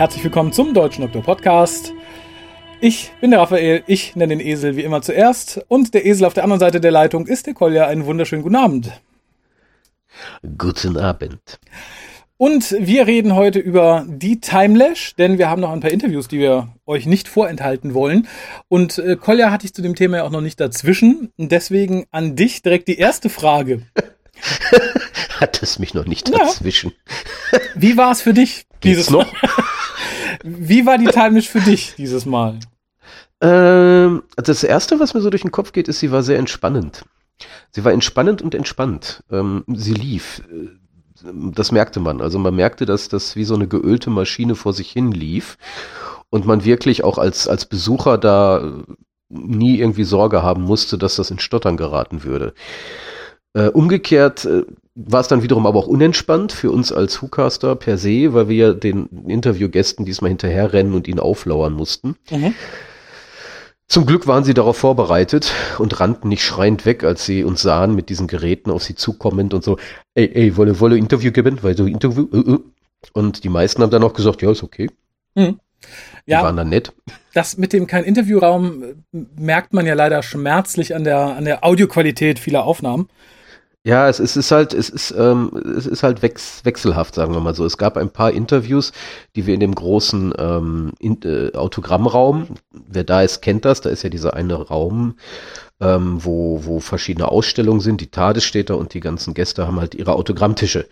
Herzlich willkommen zum Deutschen Doktor Podcast. Ich bin der Raphael, ich nenne den Esel wie immer zuerst und der Esel auf der anderen Seite der Leitung ist der Kolja. Einen wunderschönen guten Abend. Guten Abend. Und wir reden heute über die Timelash, denn wir haben noch ein paar Interviews, die wir euch nicht vorenthalten wollen. Und äh, Kolja hatte ich zu dem Thema ja auch noch nicht dazwischen. Deswegen an dich direkt die erste Frage. Hat es mich noch nicht dazwischen. Ja. Wie war es für dich dieses Geht's noch? Wie war die Timelash für dich dieses Mal? Ähm, das erste, was mir so durch den Kopf geht, ist, sie war sehr entspannend. Sie war entspannend und entspannt. Ähm, sie lief das merkte man. Also man merkte, dass das wie so eine geölte Maschine vor sich hin lief und man wirklich auch als, als Besucher da nie irgendwie Sorge haben musste, dass das in Stottern geraten würde. Äh, umgekehrt äh, war es dann wiederum aber auch unentspannt für uns als Hucaster per se, weil wir den Interviewgästen diesmal hinterherrennen und ihnen auflauern mussten. Mhm. Zum Glück waren sie darauf vorbereitet und rannten nicht schreiend weg, als sie uns sahen mit diesen Geräten auf sie zukommend und so, ey, ey, wolle, wolle Interview geben, weil so Interview, uh, uh. und die meisten haben dann auch gesagt, ja, ist okay. Mhm. Die ja, waren dann nett. Das mit dem kein Interviewraum äh, merkt man ja leider schmerzlich an der, an der Audioqualität vieler Aufnahmen. Ja, es, es ist halt, es ist, ähm, es ist halt wechs wechselhaft, sagen wir mal so. Es gab ein paar Interviews, die wir in dem großen ähm, in, äh, Autogrammraum, wer da ist, kennt das, da ist ja dieser eine Raum, ähm, wo, wo verschiedene Ausstellungen sind, die da und die ganzen Gäste haben halt ihre Autogrammtische.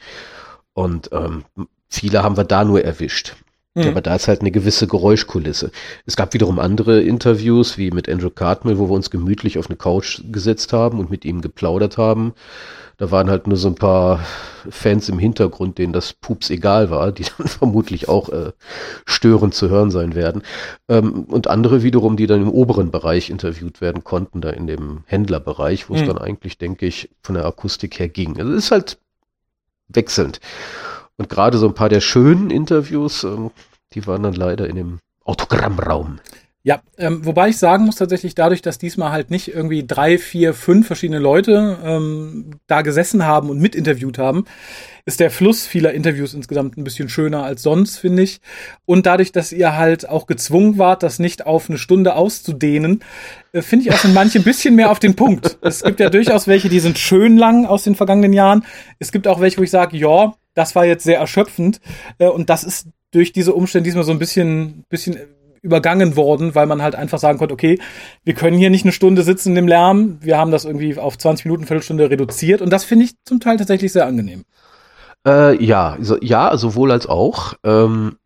Und ähm, viele haben wir da nur erwischt. Mhm. Aber da ist halt eine gewisse Geräuschkulisse. Es gab wiederum andere Interviews, wie mit Andrew Cartmill, wo wir uns gemütlich auf eine Couch gesetzt haben und mit ihm geplaudert haben. Da waren halt nur so ein paar Fans im Hintergrund, denen das Pups egal war, die dann vermutlich auch äh, störend zu hören sein werden. Ähm, und andere wiederum, die dann im oberen Bereich interviewt werden konnten, da in dem Händlerbereich, wo mhm. es dann eigentlich, denke ich, von der Akustik her ging. Also es ist halt wechselnd. Und gerade so ein paar der schönen Interviews, ähm, die waren dann leider in dem Autogrammraum. Ja, ähm, wobei ich sagen muss tatsächlich dadurch, dass diesmal halt nicht irgendwie drei, vier, fünf verschiedene Leute ähm, da gesessen haben und mitinterviewt haben, ist der Fluss vieler Interviews insgesamt ein bisschen schöner als sonst, finde ich. Und dadurch, dass ihr halt auch gezwungen wart, das nicht auf eine Stunde auszudehnen, äh, finde ich auch in manche ein bisschen mehr auf den Punkt. Es gibt ja durchaus welche, die sind schön lang aus den vergangenen Jahren. Es gibt auch welche, wo ich sage, ja, das war jetzt sehr erschöpfend. Äh, und das ist durch diese Umstände diesmal so ein bisschen, bisschen übergangen worden, weil man halt einfach sagen konnte, okay, wir können hier nicht eine Stunde sitzen dem Lärm. Wir haben das irgendwie auf 20 Minuten, Viertelstunde reduziert. Und das finde ich zum Teil tatsächlich sehr angenehm. Äh, ja, so, ja, sowohl als auch. Ähm,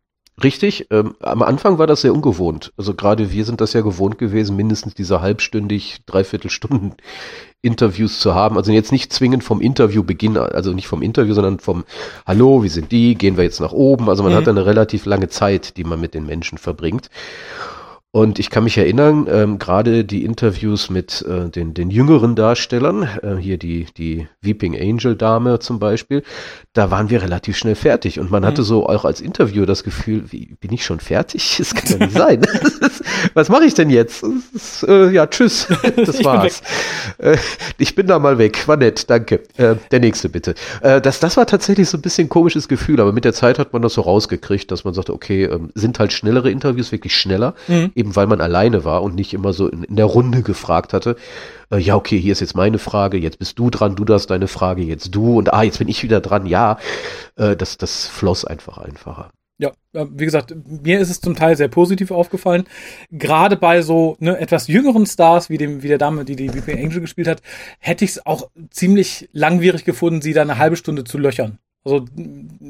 Richtig, ähm, am Anfang war das sehr ungewohnt. Also gerade wir sind das ja gewohnt gewesen, mindestens diese halbstündig, dreiviertel Stunden Interviews zu haben. Also jetzt nicht zwingend vom Interviewbeginn, also nicht vom Interview, sondern vom Hallo, wie sind die, gehen wir jetzt nach oben. Also man mhm. hat eine relativ lange Zeit, die man mit den Menschen verbringt. Und ich kann mich erinnern, ähm, gerade die Interviews mit äh, den, den jüngeren Darstellern, äh, hier die, die Weeping Angel Dame zum Beispiel, da waren wir relativ schnell fertig. Und man mhm. hatte so auch als Interviewer das Gefühl, wie, bin ich schon fertig? Das kann ja nicht sein. Was mache ich denn jetzt? Ist, äh, ja, tschüss. Das war's. Ich bin, äh, ich bin da mal weg. War nett, danke. Äh, der nächste bitte. Äh, das, das war tatsächlich so ein bisschen ein komisches Gefühl, aber mit der Zeit hat man das so rausgekriegt, dass man sagte, okay, ähm, sind halt schnellere Interviews, wirklich schneller. Mhm eben weil man alleine war und nicht immer so in, in der Runde gefragt hatte, äh, ja, okay, hier ist jetzt meine Frage, jetzt bist du dran, du darfst deine Frage, jetzt du und ah, jetzt bin ich wieder dran, ja, äh, das, das floss einfach einfacher. Ja, wie gesagt, mir ist es zum Teil sehr positiv aufgefallen. Gerade bei so ne, etwas jüngeren Stars, wie dem wie der Dame, die die VP Angel gespielt hat, hätte ich es auch ziemlich langwierig gefunden, sie da eine halbe Stunde zu löchern. Also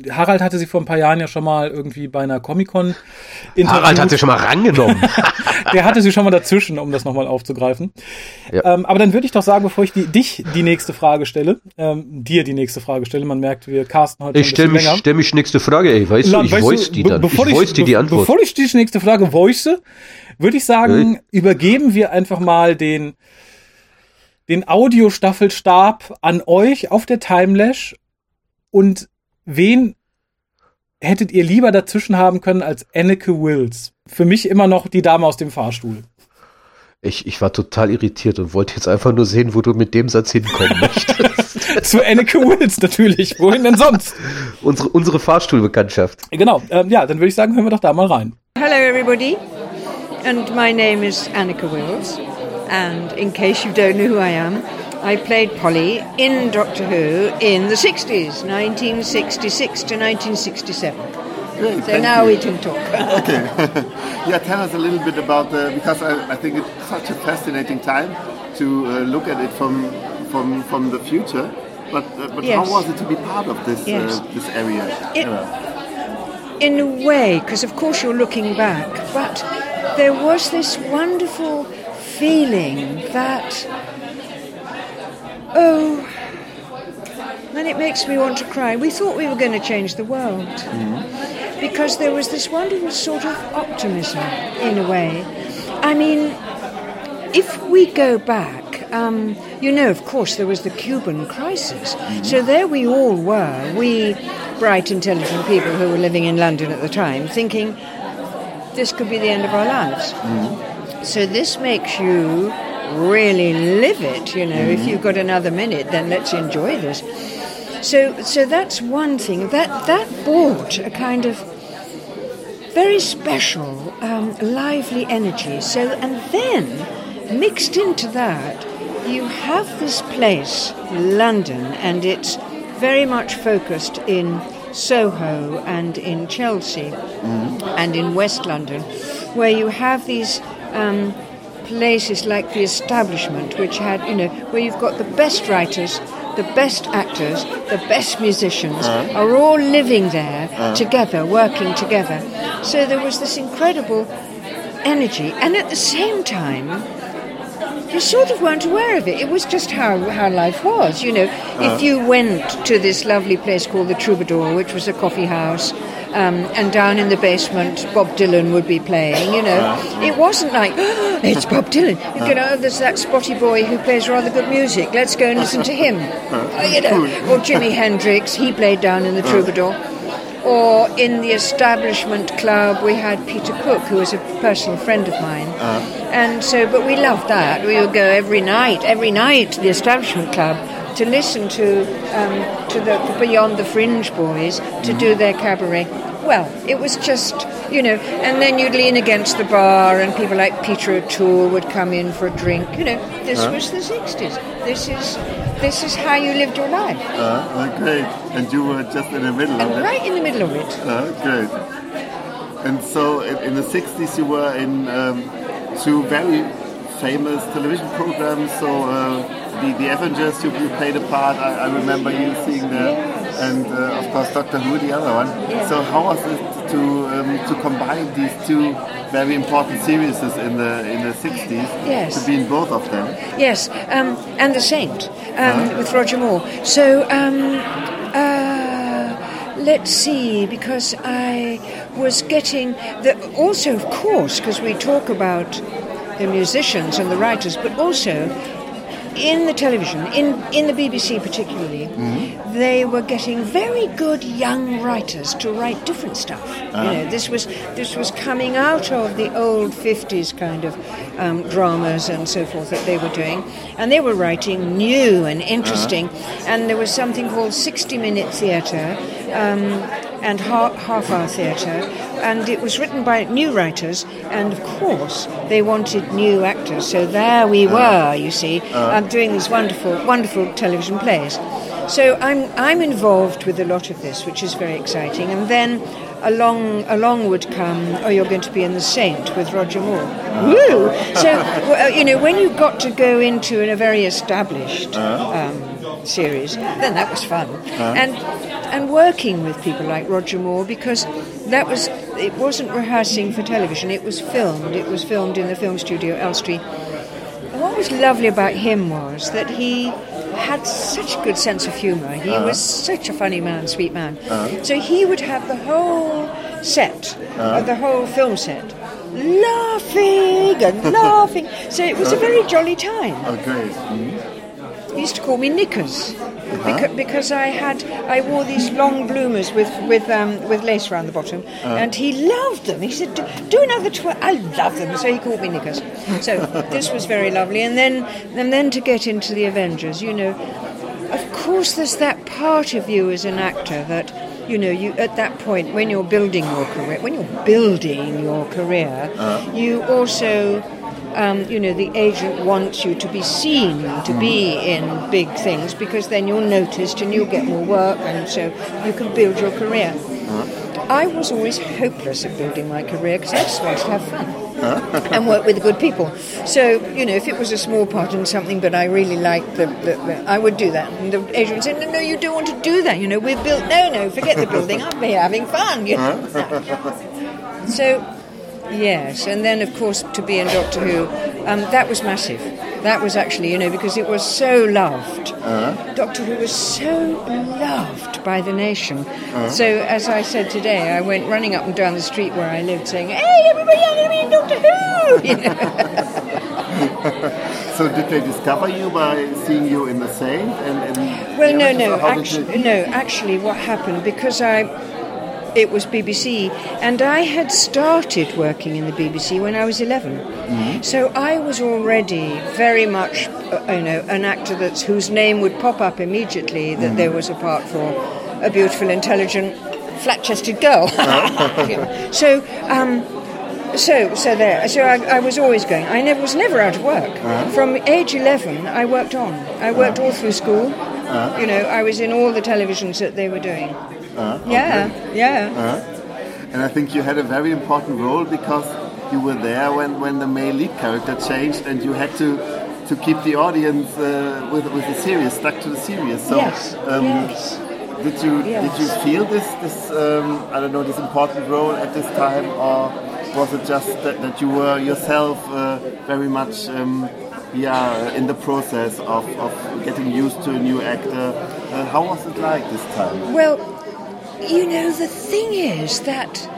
Harald hatte sie vor ein paar Jahren ja schon mal irgendwie bei einer Comic-Con Harald hat sie schon mal rangenommen. Der hatte sie schon mal dazwischen, um das nochmal aufzugreifen. Ja. Ähm, aber dann würde ich doch sagen, bevor ich die, dich die nächste Frage stelle, ähm, dir die nächste Frage stelle, man merkt, wir casten heute ich stell mich, länger. stell mich nächste Frage, ey, weißt Land, du, ich voice die dann. Bevor ich, voice dir die Antwort. Bevor ich die nächste Frage voice, würde ich sagen, hey. übergeben wir einfach mal den den Audiostaffelstab an euch auf der Timelash und wen hättet ihr lieber dazwischen haben können als Anneke Wills? Für mich immer noch die Dame aus dem Fahrstuhl. Ich, ich war total irritiert und wollte jetzt einfach nur sehen, wo du mit dem Satz hinkommen möchtest. Zu Anneke Wills natürlich. Wohin denn sonst? unsere, unsere Fahrstuhlbekanntschaft. Genau. Ähm, ja, dann würde ich sagen, hören wir doch da mal rein. Hello, everybody. And my name is Annika Wills. And in case you don't know who I am, I played Polly in Doctor Who in the 60s, 1966 to 1967. Great, So now you. we can talk. Okay. yeah, tell us a little bit about the because I, I think it's such a fascinating time to uh, look at it from from from the future. But uh, but Yes. how was it to be part of this Yes. uh, this area? It- in a way, because of course you're looking back, but there was this wonderful feeling that, oh, and it makes me want to cry. We thought we were going to change the world mm-hmm. because there was this wonderful sort of optimism in a way. I mean, if we go back, um, you know, of course, there was the Cuban crisis. Mm-hmm. So there we all were, we bright, intelligent people who were living in London at the time, thinking this could be the end of our lives. Mm-hmm. So this makes you really live it, you know. If you've got another minute, then let's enjoy this. So, so that's one thing. That that brought a kind of very special, um, lively energy. So, and then mixed into that, you have this place, London, and it's very much focused in Soho and in Chelsea and in West London, where you have these. Um, places like the establishment which had you know where you've got the best writers the best actors the best musicians uh-huh. are all living there uh-huh. together working together. So there was this incredible energy. And at the same time you sort of weren't aware of it. It was just how, how life was, you know. If uh-huh. you went to this lovely place called the Troubadour, which was a coffee house, um, and down in the basement, Bob Dylan would be playing, you know. Uh-huh. It wasn't like, oh, it's Bob Dylan. Uh-huh. You know, there's that spotty boy who plays rather good music. Let's go and listen to him. Uh-huh. Uh, you know, or Jimi Hendrix, he played down in the Troubadour. Or in the establishment club, we had Peter Cook, who was a personal friend of mine. And so, but we loved that. We would go every night, every night to the establishment club to listen to um, to the Beyond the Fringe boys to do their cabaret. Well, it was just, you know, and then you'd lean against the bar, and people like Peter O'Toole would come in for a drink. You know, this was the '60s. This is this is how you lived your life, Uh, uh, great. And you were just in the middle of it. right in the middle of it. Uh, great. And so in, in the 60s you were in um, two very famous television programs. So uh, the, the Avengers, you, you played a part. I, I remember you seeing there. Yes. And uh, of course Doctor Who, the other one. So how was it to um, to combine these two very important series in the in the 60s? Yes. To be in both of them. Yes, um, and The Saint um, with Roger Moore. So, um, uh, let's see, because I was getting the also, of course, because we talk about the musicians and the writers, but also in the television, in, in the BBC particularly, they were getting very good young writers to write different stuff. You know, this was this was coming out of the old '50s kind of um, dramas and so forth that they were doing, and they were writing new and interesting. And there was something called 60-minute theatre. Um, and ha- half-hour theatre, and it was written by new writers, and of course they wanted new actors. So there we were, you see, um, doing these wonderful, wonderful television plays. So I'm I'm involved with a lot of this, which is very exciting. And then along along would come, oh, you're going to be in the Saint with Roger Moore. Woo! So well, you know when you got to go into a very established um, series, then that was fun. And and working with people like Roger Moore because that was it wasn't rehearsing for television. It was filmed. It was filmed in the film studio Elstree. And what was lovely about him was that he had such a good sense of humour. He uh-huh. was such a funny man, sweet man. Uh-huh. So he would have the whole set, uh, the whole film set, laughing and laughing. So it was a very jolly time. Oh, great. Mm-hmm. He used to call me Knickers. Uh-huh. Beca- because I had I wore these long bloomers with with um, with lace around the bottom, uh-huh. and he loved them. He said, "Do, do another twirl." I love them, so he called me Knickers. So this was very lovely, and then and then to get into the Avengers, you know, of course, there's that part of you as an actor that you know you at that point when you're building your career, when you're building your career, uh-huh. you also um, you know, the agent wants you to be seen, to be in big things, because then you're noticed and you'll get more work, and so you can build your career. I was always hopeless at building my career because I just wanted to have fun and work with good people. So, you know, if it was a small part in something, but I really liked the, the, the I would do that. And the agent would say, no, no, you don't want to do that. You know, we've built, no, no, forget the building. I'm here having fun, you know. so, Yes, and then of course to be in Doctor Who, um, that was massive. That was actually, you know, because it was so loved. Doctor Who was so loved by the nation. So as I said today, I went running up and down the street where I lived, saying, "Hey, everybody, I'm going to be in Doctor Who!" You know? So did they discover you by seeing you in the Saint? And, and Well, no, no, no. Actually, what happened because I, it was BBC, and I had started working in the BBC when I was 11 Mm-hmm. So I was already very much, uh, you know, an actor that's whose name would pop up immediately that there was a part for a beautiful, intelligent, flat-chested girl. so. Um, so, so there. So I, I was always going. I never was never out of work. From age eleven, I worked on. I worked all through school. You know, I was in all the televisions that they were doing. Yeah, yeah. And I think you had a very important role because you were there when, when the male lead character changed and you had to to keep the audience uh, with, with the series, stuck to the series. So, Yes, um, yes. Did you Yes. did you feel this this um, I don't know this important role at this time, or was it just that, that you were yourself uh, very much um, yeah in the process of, of getting used to a new actor? Uh, how was it like this time? Well, you know, the thing is that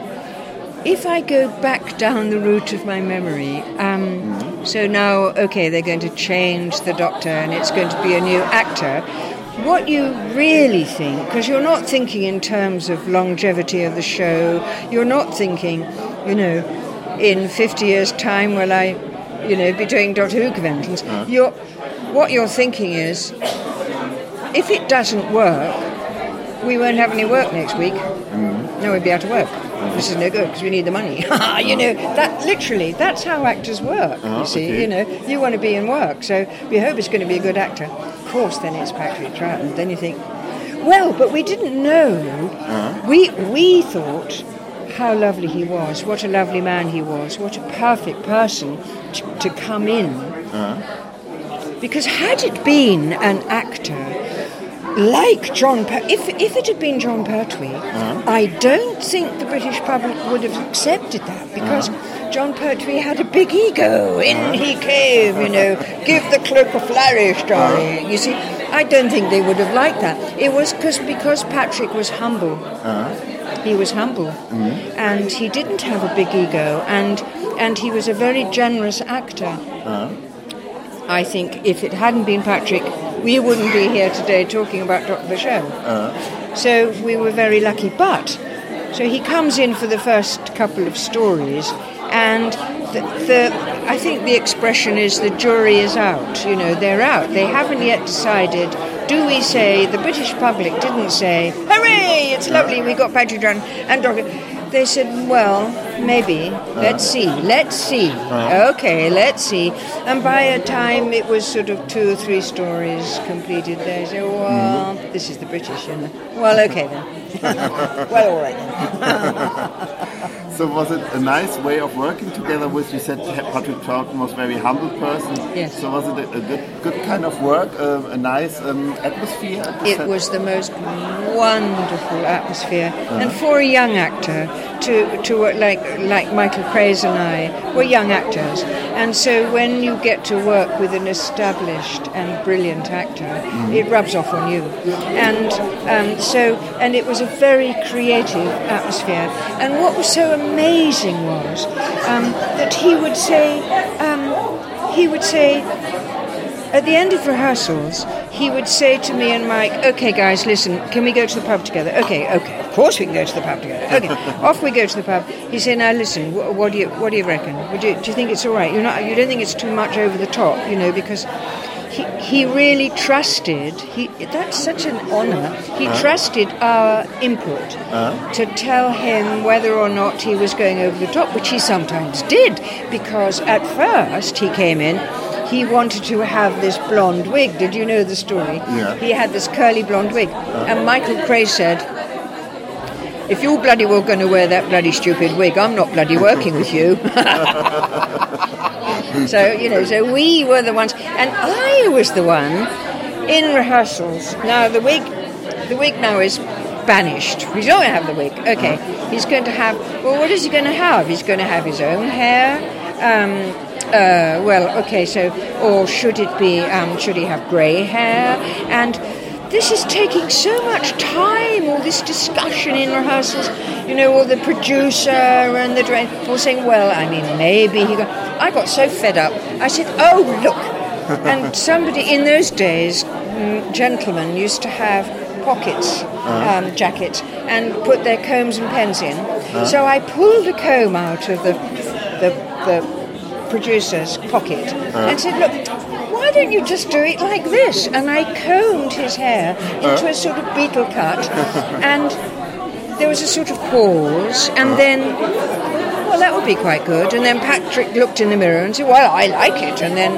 if I go back down the route of my memory, um, so now, okay, they're going to change the doctor and it's going to be a new actor. What you really think, because you're not thinking in terms of longevity of the show, you're not thinking, you know, in 50 years' time will I, you know, be doing Doctor Who conventions. You're, what you're thinking is, if it doesn't work, we won't have any work next week. Mm. No, we'd be out of work. This is no good because we need the money. you know, that literally, that's how actors work. Ah, you see, okay. you know, you want to be in work, so we hope it's going to be a good actor. Of course, then it's Patrick Troughton. Then you think, well, but we didn't know. Uh-huh. We we thought how lovely he was, what a lovely man he was, what a perfect person to, to come in. Uh-huh. Because had it been an actor like Jon, per- if if it had been Jon Pertwee, uh-huh. I don't think the British public would have accepted that uh-huh. because Jon Pertwee had a big ego. In uh-huh. he came, you know, give the cloak a flourish, darling. You see, I don't think they would have liked that. It was cause, because Patrick was humble. He was humble, mm-hmm. and he didn't have a big ego, and and he was a very generous actor. I think if it hadn't been Patrick, we wouldn't be here today talking about Doctor the Show. So we were very lucky. But, so he comes in for the first couple of stories, and the, the, I think the expression is the jury is out. You know, they're out. They haven't yet decided. Do we say, the British public didn't say, hooray, it's lovely, we got Patrick John and Doctor. They said, well, maybe. Uh. Let's see. Let's see. Uh. Okay, let's see. And by a time it was sort of two or three stories completed, they said, well, this is the British, you know. Well, okay then. well, all right then. So was it a nice way of working together with? You said Patrick Troughton was a very humble person. Yes. So was it a, a good, good kind of work, uh, a nice um, atmosphere? It set? was the most wonderful atmosphere, and for a young actor to to work like like Michael Craze and I, we're young actors, and so when you get to work with an established and brilliant actor, it rubs off on you, and um, so and it was a very creative atmosphere, and what was so amazing was um, that he would say um, he would say at the end of rehearsals, he would say to me and Mike, "Okay, guys, listen, can we go to the pub together? Okay, okay, course we can go to the pub together. Okay, off we go to the pub." He said, "Now listen, wh- what do you what do you reckon? Would you, do you think it's all right? You're not you don't think it's too much over the top, you know, because." He, he really trusted. He that's such an honour. He uh-huh. trusted our input uh-huh. to tell him whether or not he was going over the top, which he sometimes did, because at first he came in, he wanted to have this blonde wig. Did you know the story? Yeah. He had this curly blonde wig, uh-huh. and Michael Craze said, "If you're bloody well going to wear that bloody stupid wig, I'm not bloody working with you." so you know, so we were the ones, and I was the one in rehearsals. Now the wig, the wig now is banished. He's not going to have the wig. Okay, he's going to have. Well, what is he going to have? He's going to have his own hair. Um, uh, well, okay, so or should it be? Um, should he have grey hair? And this is taking so much time. All this discussion in rehearsals. You know, all the producer and the director saying, "Well, I mean, maybe he." Got, I got so fed up. I said, "Oh, look." and somebody in those days, mm, gentlemen used to have pockets, um, jackets, and put their combs and pens in. So I pulled a comb out of the the, the producer's pocket and said, "Look, don't you just do it like this?" And I combed his hair into uh. a sort of beetle cut, and there was a sort of pause, and uh. then. Well, that would be quite good. And then Patrick looked in the mirror and said, "Well, I like it." And then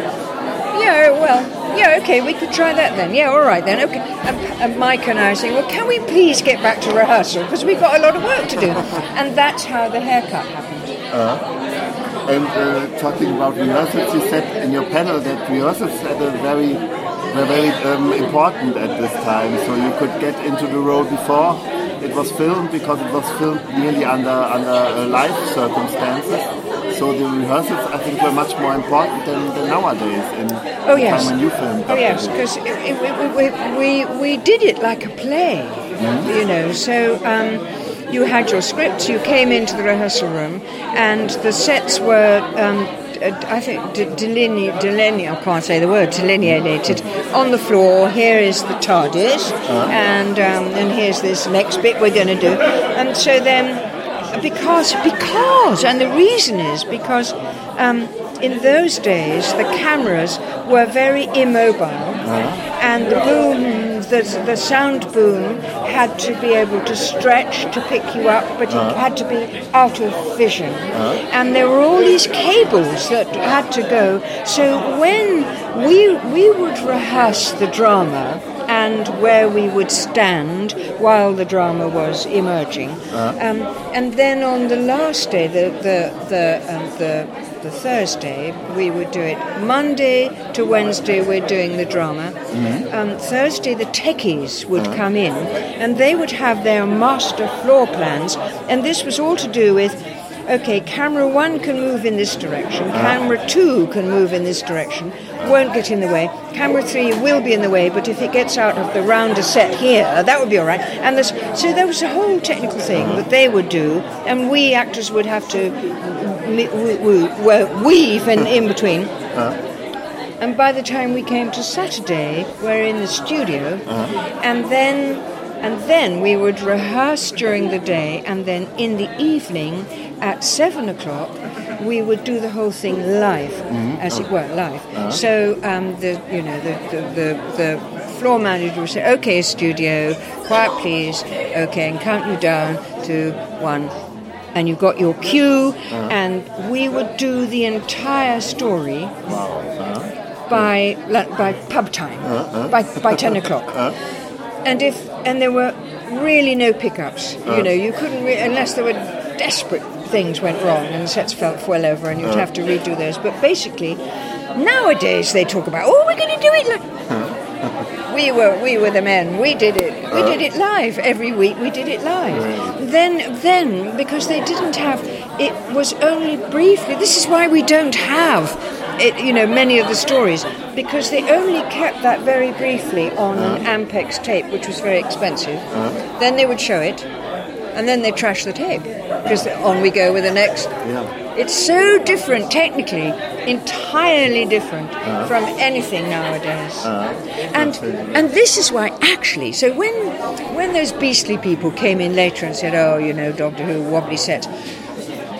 yeah, well, yeah, okay, we could try that then. Yeah, all right then, okay. And, and Mike and I saying, well, can we please get back to rehearsal because we've got a lot of work to do. And that's how the haircut happened. And uh, talking about rehearsals, you said in your panel that rehearsals had a very, were very um, important at this time. So you could get into the role before it was filmed because it was filmed nearly under under uh, live circumstances. So the rehearsals, I think, were much more important than, than nowadays in Oh, yes. time when you filmed. Oh, yes, because we, we, we, we did it like a play, you know. So um, you had your scripts, you came into the rehearsal room, and the sets were, um, I think, de- deline- deline- I can't say the word, delineated on the floor. Here is the TARDIS, and, um, and here's this next bit we're going to do. And so then because because and the reason is because um, in those days the cameras were very immobile and the boom the, the sound boom had to be able to stretch to pick you up but it had to be out of vision. And there were all these cables that had to go. So when we we would rehearse the drama and where we would stand while the drama was emerging. Um, and then on the last day, the the the, um, the the Thursday, we would do it. Monday to Wednesday, we're doing the drama. Mm-hmm. Um, Thursday, the techies would uh-huh. come in, and they would have their master floor plans, and this was all to do with okay, camera one can move in this direction, uh-huh. camera two can move in this direction, won't get in the way. Camera three will be in the way, but if it gets out of the rounder set here, that would be all right. And this, so there was a whole technical thing that they would do, and we actors would have to weave in, in between. Uh-huh. And by the time we came to Saturday, we're in the studio, uh-huh. and then and then we would rehearse during the day, and then in the evening at seven o'clock we would do the whole thing live, mm-hmm. as it oh. were, live. Uh-huh. So um, the you know the, the, the, the floor manager would say, "Okay, studio, quiet, please. Okay, and count you down to one." And you got your cue, uh-huh. and we would do the entire story uh-huh. by like, by pub time, uh-huh. by by ten o'clock. And if and there were really no pickups, you know, you couldn't re- unless there were desperate things went wrong and the sets fell well over, and you'd have to redo those. But basically, nowadays they talk about, oh, we're going to do it. Like, we were we were the men. We did it. We did it uh. live every week. We did it live. Then then because they didn't have it was only briefly. This is why we don't have it, you know many of the stories because they only kept that very briefly on an Ampex tape, which was very expensive. Uh. Then they would show it, and then they trash the tape because on we go with the next. Yeah. It's so different technically entirely different uh-huh. from anything nowadays. Uh-huh. and and this is why actually. So when when those beastly people came in later and said, "Oh, you know, Doctor Who wobbly set,"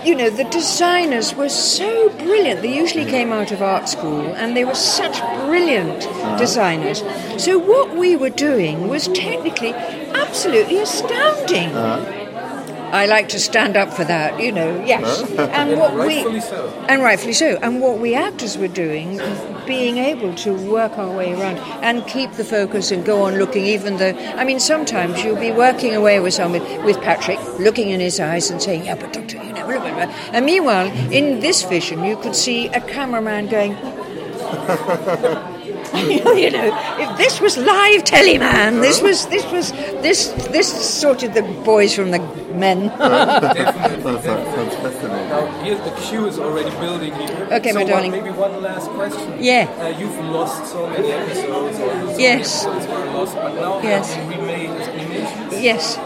you know, the designers were so brilliant. They usually mm. came out of art school and they were such brilliant uh-huh. designers. So, what we were doing was technically absolutely astounding. I like to stand up for that, you know, yes. And what Rightfully we so. and rightfully so. And what we actors were doing, being able to work our way around and keep the focus and go on looking, even though, I mean, sometimes you'll be working away with someone, with Patrick, looking in his eyes and saying, yeah, but doctor, you know, blah, blah, blah. And meanwhile, in this vision, you could see a cameraman going, you know, if this was live telly, man, this was, this was, this, this sorted the boys from the men. Definitely. That sounds, sounds. Now, here the queue is already building here. Okay, so my one- darling. maybe one last question. Yeah. Uh, you've lost so many episodes. Or so Yes. Many episodes were lost, but now Yes. have remade animations. yes.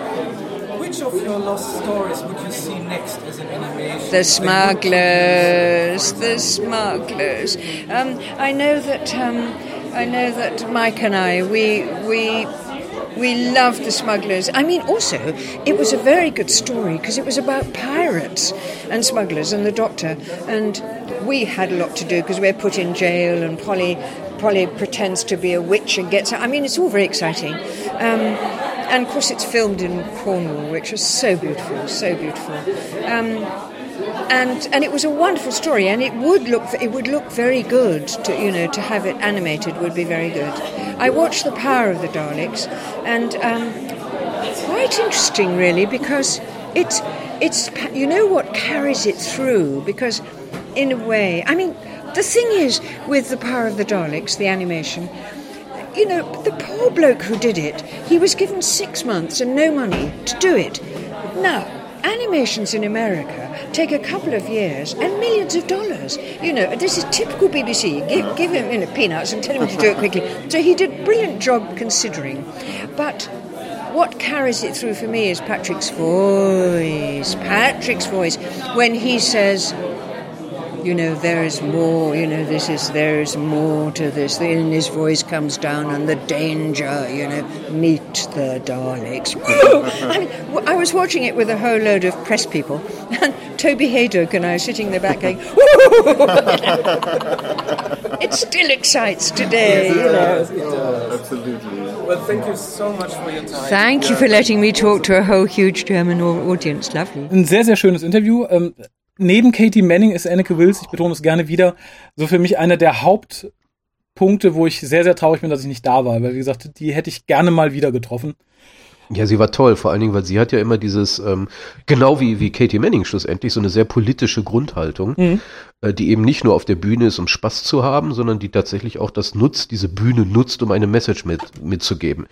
Which of your lost stories would you see next as an animation? The smugglers, the smugglers. Um, I know that um, I know that Mike and I we we we loved the smugglers. I mean, also it was a very good story because it was about pirates and smugglers and the doctor, and we had a lot to do because we're put in jail and Polly. Polly pretends to be a witch and gets. I mean, it's all very exciting, um, and of course, it's filmed in Cornwall, which was so beautiful, so beautiful. Um, and and it was a wonderful story, and it would look it would look very good to you know to have it animated would be very good. I watched The Power of the Daleks, and um, quite interesting really because it's it's you know what carries it through because in a way I mean the thing is with The Power of the Daleks the animation you know, the poor bloke who did it, he was given six months and no money to do it. Now, animations in America take a couple of years and millions of dollars. You know, this is typical BBC. Give, give him you know, peanuts and tell him to do it quickly. So he did a brilliant job considering. But what carries it through for me is Patrick's voice. Patrick's voice. When he says, you know, there is more, you know, this is, there is more to this. And his voice comes down and the danger, you know, meet the Daleks. I mean, I was watching it with a whole load of press people, and Toby Hadoke and I were sitting in the back going, it still excites today, you know. It does. Absolutely. Well, thank you so much for your time. Thank you for letting me talk to a whole huge German audience. Lovely. Ein sehr, sehr schönes Interview. Neben Katie Manning ist Anneke Wills, ich betone es gerne wieder, so für mich einer der Hauptpunkte, wo ich sehr, sehr traurig bin, dass ich nicht da war. Weil, wie gesagt, die hätte ich gerne mal wieder getroffen. Ja, sie war toll, vor allen Dingen, weil sie hat ja immer dieses, ähm, genau wie, wie Katie Manning schlussendlich, so eine sehr politische Grundhaltung, äh, die eben nicht nur auf der Bühne ist, um Spaß zu haben, sondern die tatsächlich auch das nutzt, diese Bühne nutzt, um eine Message mit, mitzugeben.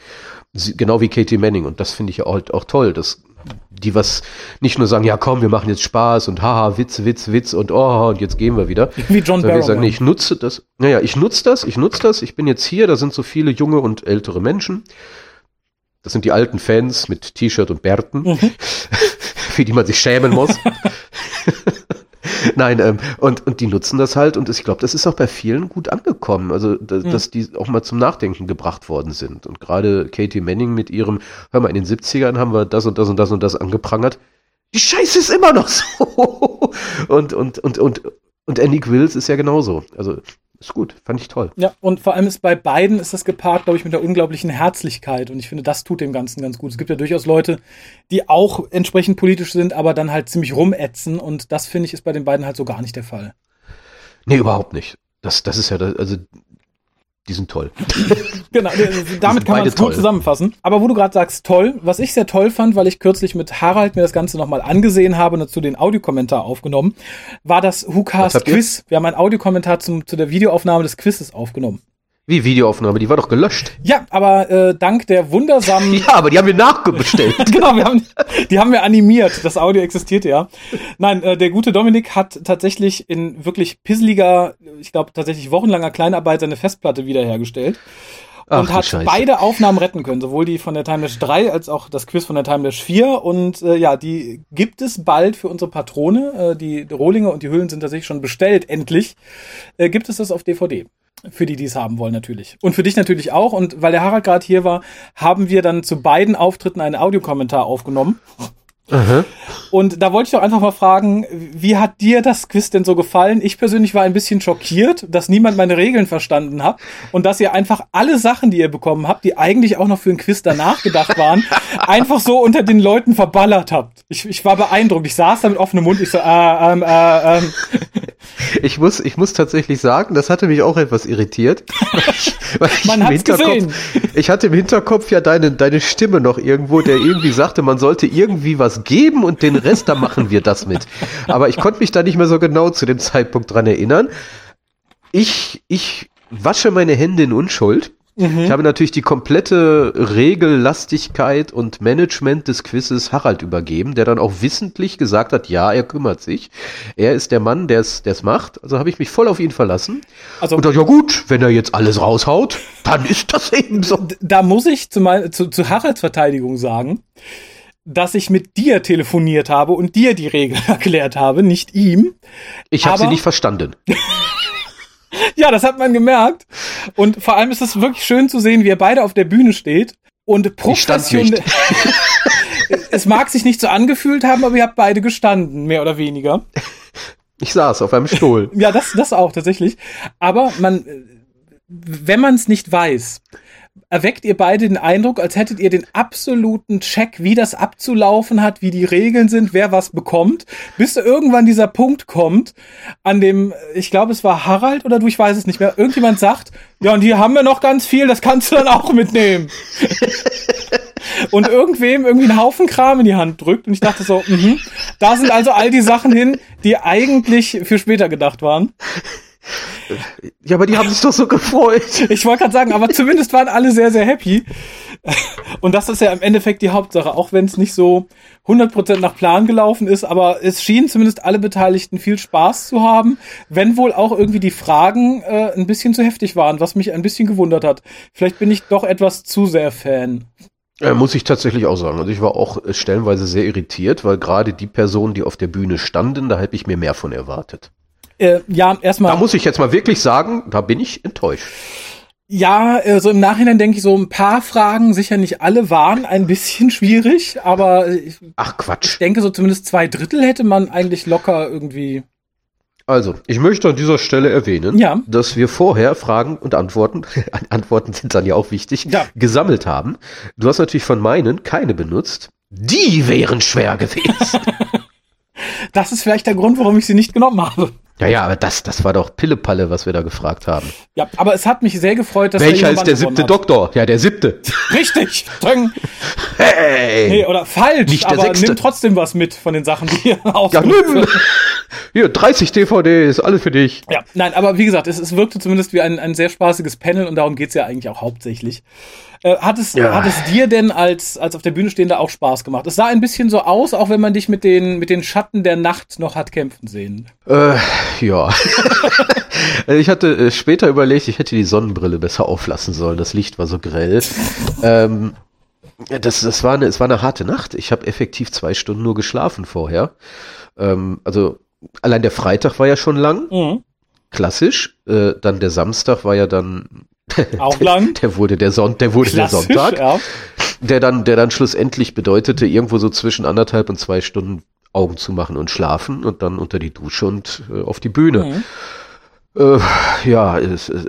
Sie, genau wie Katie Manning. Und das finde ich ja auch, halt auch toll, dass die was nicht nur sagen, ja komm, wir machen jetzt Spaß und haha, Witz, Witz, Witz und oh, und jetzt gehen wir wieder. Wie John Sondern wir sagen, Barrowman. nee, ich nutze das. Naja, ich nutze das, ich nutze das, ich bin jetzt hier, da sind so viele junge und ältere Menschen. Das sind die alten Fans mit T-Shirt und Bärten, für die man sich schämen muss. Nein, ähm, und, und die nutzen das halt und ich glaube, das ist auch bei vielen gut angekommen. Also, da, dass die auch mal zum Nachdenken gebracht worden sind. Und gerade Katie Manning mit ihrem, hör mal, in den 70ern haben wir das und das und das und das angeprangert. Die Scheiße ist immer noch so. Und, und, und, und, und Annie Wills ist ja genauso. Also, ist gut, fand ich toll. Ja, und vor allem ist bei beiden ist das gepaart, glaube ich, mit der unglaublichen Herzlichkeit. Und ich finde, das tut dem Ganzen ganz gut. Es gibt ja durchaus Leute, die auch entsprechend politisch sind, aber dann halt ziemlich rumätzen. Und das finde ich ist bei den beiden halt so gar nicht der Fall. Nee, überhaupt nicht. Das, das ist ja, das, also, die sind toll. Genau, damit kann man es gut zusammenfassen. Aber wo du gerade sagst, toll, was ich sehr toll fand, weil ich kürzlich mit Harald mir das Ganze nochmal angesehen habe und dazu den Audiokommentar aufgenommen, war das WhoCast? Quiz. Wir haben einen Audiokommentar zum, zu der Videoaufnahme des Quizzes aufgenommen. Wie Videoaufnahme, die war doch gelöscht. Ja, aber äh, dank der wundersamen Ja, aber die haben wir nachbestellt. genau, wir haben, die haben wir animiert. Das Audio existiert ja. Nein, äh, der gute Dominik hat tatsächlich in wirklich pisseliger, ich glaube tatsächlich wochenlanger Kleinarbeit seine Festplatte wiederhergestellt. Ach, und hat Scheiße. beide Aufnahmen retten können, sowohl die von der Timelash 3 als auch das Quiz von der Timelash 4. Und äh, ja, die gibt es bald für unsere Patrone. Äh, die Rohlinge und die Hüllen sind tatsächlich schon bestellt, endlich. Äh, gibt es das auf DVD. Für die, die es haben wollen, natürlich. Und für dich natürlich auch. Und weil der Harald gerade hier war, haben wir dann zu beiden Auftritten einen Audiokommentar aufgenommen. Und da wollte ich doch einfach mal fragen, wie hat dir das Quiz denn so gefallen? Ich persönlich war ein bisschen schockiert, dass niemand meine Regeln verstanden hat und dass ihr einfach alle Sachen, die ihr bekommen habt, die eigentlich auch noch für ein Quiz danach gedacht waren, einfach so unter den Leuten verballert habt. Ich, ich war beeindruckt. Ich saß da mit offenem Mund. Ich so, äh, ähm, äh, ähm. Ich muss, ich muss tatsächlich sagen, das hatte mich auch etwas irritiert. Ich, weil ich Man Hinterkopf, gesehen. ich hatte im Hinterkopf ja deine, deine Stimme noch irgendwo, der irgendwie sagte, man sollte irgendwie was geben und den Rest, da machen wir das mit. Aber ich konnte mich da nicht mehr so genau zu dem Zeitpunkt dran erinnern. Ich, ich wasche meine Hände in Unschuld. Ich habe natürlich die komplette Regellastigkeit und Management des Quizzes Harald übergeben, der dann auch wissentlich gesagt hat, ja, er kümmert sich. Er ist der Mann, der es macht. Also habe ich mich voll auf ihn verlassen. Also- und dachte, ja gut, wenn er jetzt alles raushaut, dann ist das eben so. da muss ich zu, mein, zu, zu Haralds Verteidigung sagen, dass ich mit dir telefoniert habe und dir die Regeln erklärt habe, nicht ihm. Ich habe sie nicht verstanden. Ja, das hat man gemerkt. Und vor allem ist es wirklich schön zu sehen, wie ihr beide auf der Bühne steht und professionell. es mag sich nicht so angefühlt haben, aber ihr habt beide gestanden, mehr oder weniger. Ich saß auf einem Stuhl. Ja, das, das auch tatsächlich. Aber man, wenn man es nicht weiß, erweckt ihr beide den Eindruck, als hättet ihr den absoluten Check, wie das abzulaufen hat, wie die Regeln sind, wer was bekommt, bis irgendwann dieser Punkt kommt, an dem, ich glaube, es war Harald oder du, ich weiß es nicht mehr, irgendjemand sagt, ja, und hier haben wir noch ganz viel, das kannst du dann auch mitnehmen. und irgendwem irgendwie einen Haufen Kram in die Hand drückt und ich dachte so, mhm, da sind also all die Sachen hin, die eigentlich für später gedacht waren. Ja, aber die haben sich doch so gefreut. Ich wollte gerade sagen, aber zumindest waren alle sehr, sehr happy. Und das ist ja im Endeffekt die Hauptsache, auch wenn es nicht so 100% nach Plan gelaufen ist, aber es schienen zumindest alle Beteiligten viel Spaß zu haben, wenn wohl auch irgendwie die Fragen äh, ein bisschen zu heftig waren, was mich ein bisschen gewundert hat. Vielleicht bin ich doch etwas zu sehr Fan. Äh, muss ich tatsächlich auch sagen. Also ich war auch äh, stellenweise sehr irritiert, weil gerade die Personen, die auf der Bühne standen, da hätte ich mir mehr von erwartet. Äh, ja, erstmal. Da muss ich jetzt mal wirklich sagen, da bin ich enttäuscht. Ja, äh, so im Nachhinein denke ich, so ein paar Fragen, sicher nicht alle, waren ein bisschen schwierig, aber ich Ach Quatsch. denke, so zumindest zwei Drittel hätte man eigentlich locker irgendwie. Also, ich möchte an dieser Stelle erwähnen, Ja. dass wir vorher Fragen und Antworten, Antworten sind dann ja auch wichtig, Ja. gesammelt haben. Du hast natürlich von meinen keine benutzt. Die wären schwer gewesen. Das ist vielleicht der Grund, warum ich sie nicht genommen habe. Ja, ja, aber das, das war doch Pillepalle, was wir da gefragt haben. Ja, aber es hat mich sehr gefreut, dass Welcher ist der siebte Doktor? Ja, der siebte. Richtig. Ding. Hey! Nee, oder falsch, Nicht der aber Sechste. nimm trotzdem was mit von den Sachen, die ihr Ja, ausgesucht nimm! Hier, 30 DVDs, alle für dich. Ja, nein, aber wie gesagt, es, es wirkte zumindest wie ein, ein sehr spaßiges Panel und darum geht's ja eigentlich auch hauptsächlich. Äh, hat, es, Ja. hat es dir denn als, als auf der Bühne stehender auch Spaß gemacht? Es sah ein bisschen so aus, auch wenn man dich mit den, mit den Schatten der Nacht noch hat kämpfen sehen. Äh, ja. ich hatte äh, später überlegt, ich hätte die Sonnenbrille besser auflassen sollen. Das Licht war so grell. Ähm, das, das war eine, es war eine harte Nacht. Ich habe effektiv zwei Stunden nur geschlafen vorher. Ähm, also allein der Freitag war ja schon lang, Mhm. klassisch. Äh, dann der Samstag war ja dann Auch lang. Der wurde der, Son der, wurde der Sonntag, ja. der dann, der dann schlussendlich bedeutete, irgendwo so zwischen anderthalb und zwei Stunden Augen zu machen und schlafen und dann unter die Dusche und äh, auf die Bühne. Mhm. Äh, ja, es, es,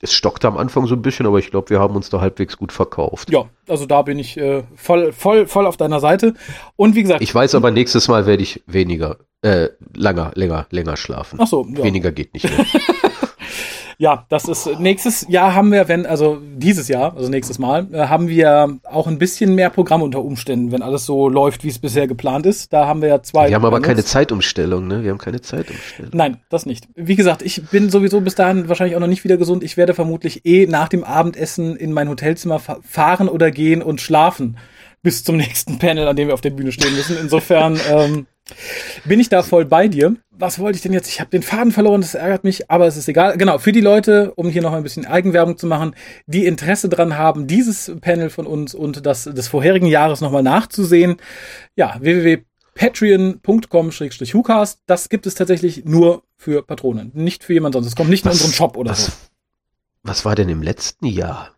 es stockte am Anfang so ein bisschen, aber ich glaube, wir haben uns da halbwegs gut verkauft. Ja, also da bin ich äh, voll, voll, voll auf deiner Seite. Und wie gesagt, Ich weiß aber, nächstes Mal werde ich weniger, äh, länger, länger, länger schlafen. Ach so, ja. Weniger geht nicht mehr. Ja, das ist nächstes Jahr haben wir, wenn, also dieses Jahr, also nächstes Mal, äh, haben wir auch ein bisschen mehr Programm unter Umständen, wenn alles so läuft, wie es bisher geplant ist. Da haben wir ja zwei. Wir haben aber keine. Zeitumstellung, ne? Wir haben keine Zeitumstellung. Nein, das nicht. Wie gesagt, ich bin sowieso bis dahin wahrscheinlich auch noch nicht wieder gesund. Ich werde vermutlich eh nach dem Abendessen in mein Hotelzimmer fa- fahren oder gehen und schlafen bis zum nächsten Panel, an dem wir auf der Bühne stehen müssen. Insofern, ähm, Bin ich da voll bei dir? Was wollte ich denn jetzt? Ich habe den Faden verloren, das ärgert mich, aber es ist egal. Genau, für die Leute, um hier noch ein bisschen Eigenwerbung zu machen, die Interesse dran haben, dieses Panel von uns und das des vorherigen Jahres nochmal nachzusehen. Ja, www.patreon.com-hucast. Das gibt es tatsächlich nur für Patronen, nicht für jemand sonst. Es kommt nicht in Was- unseren Shop oder was, so. Was war denn im letzten Jahr?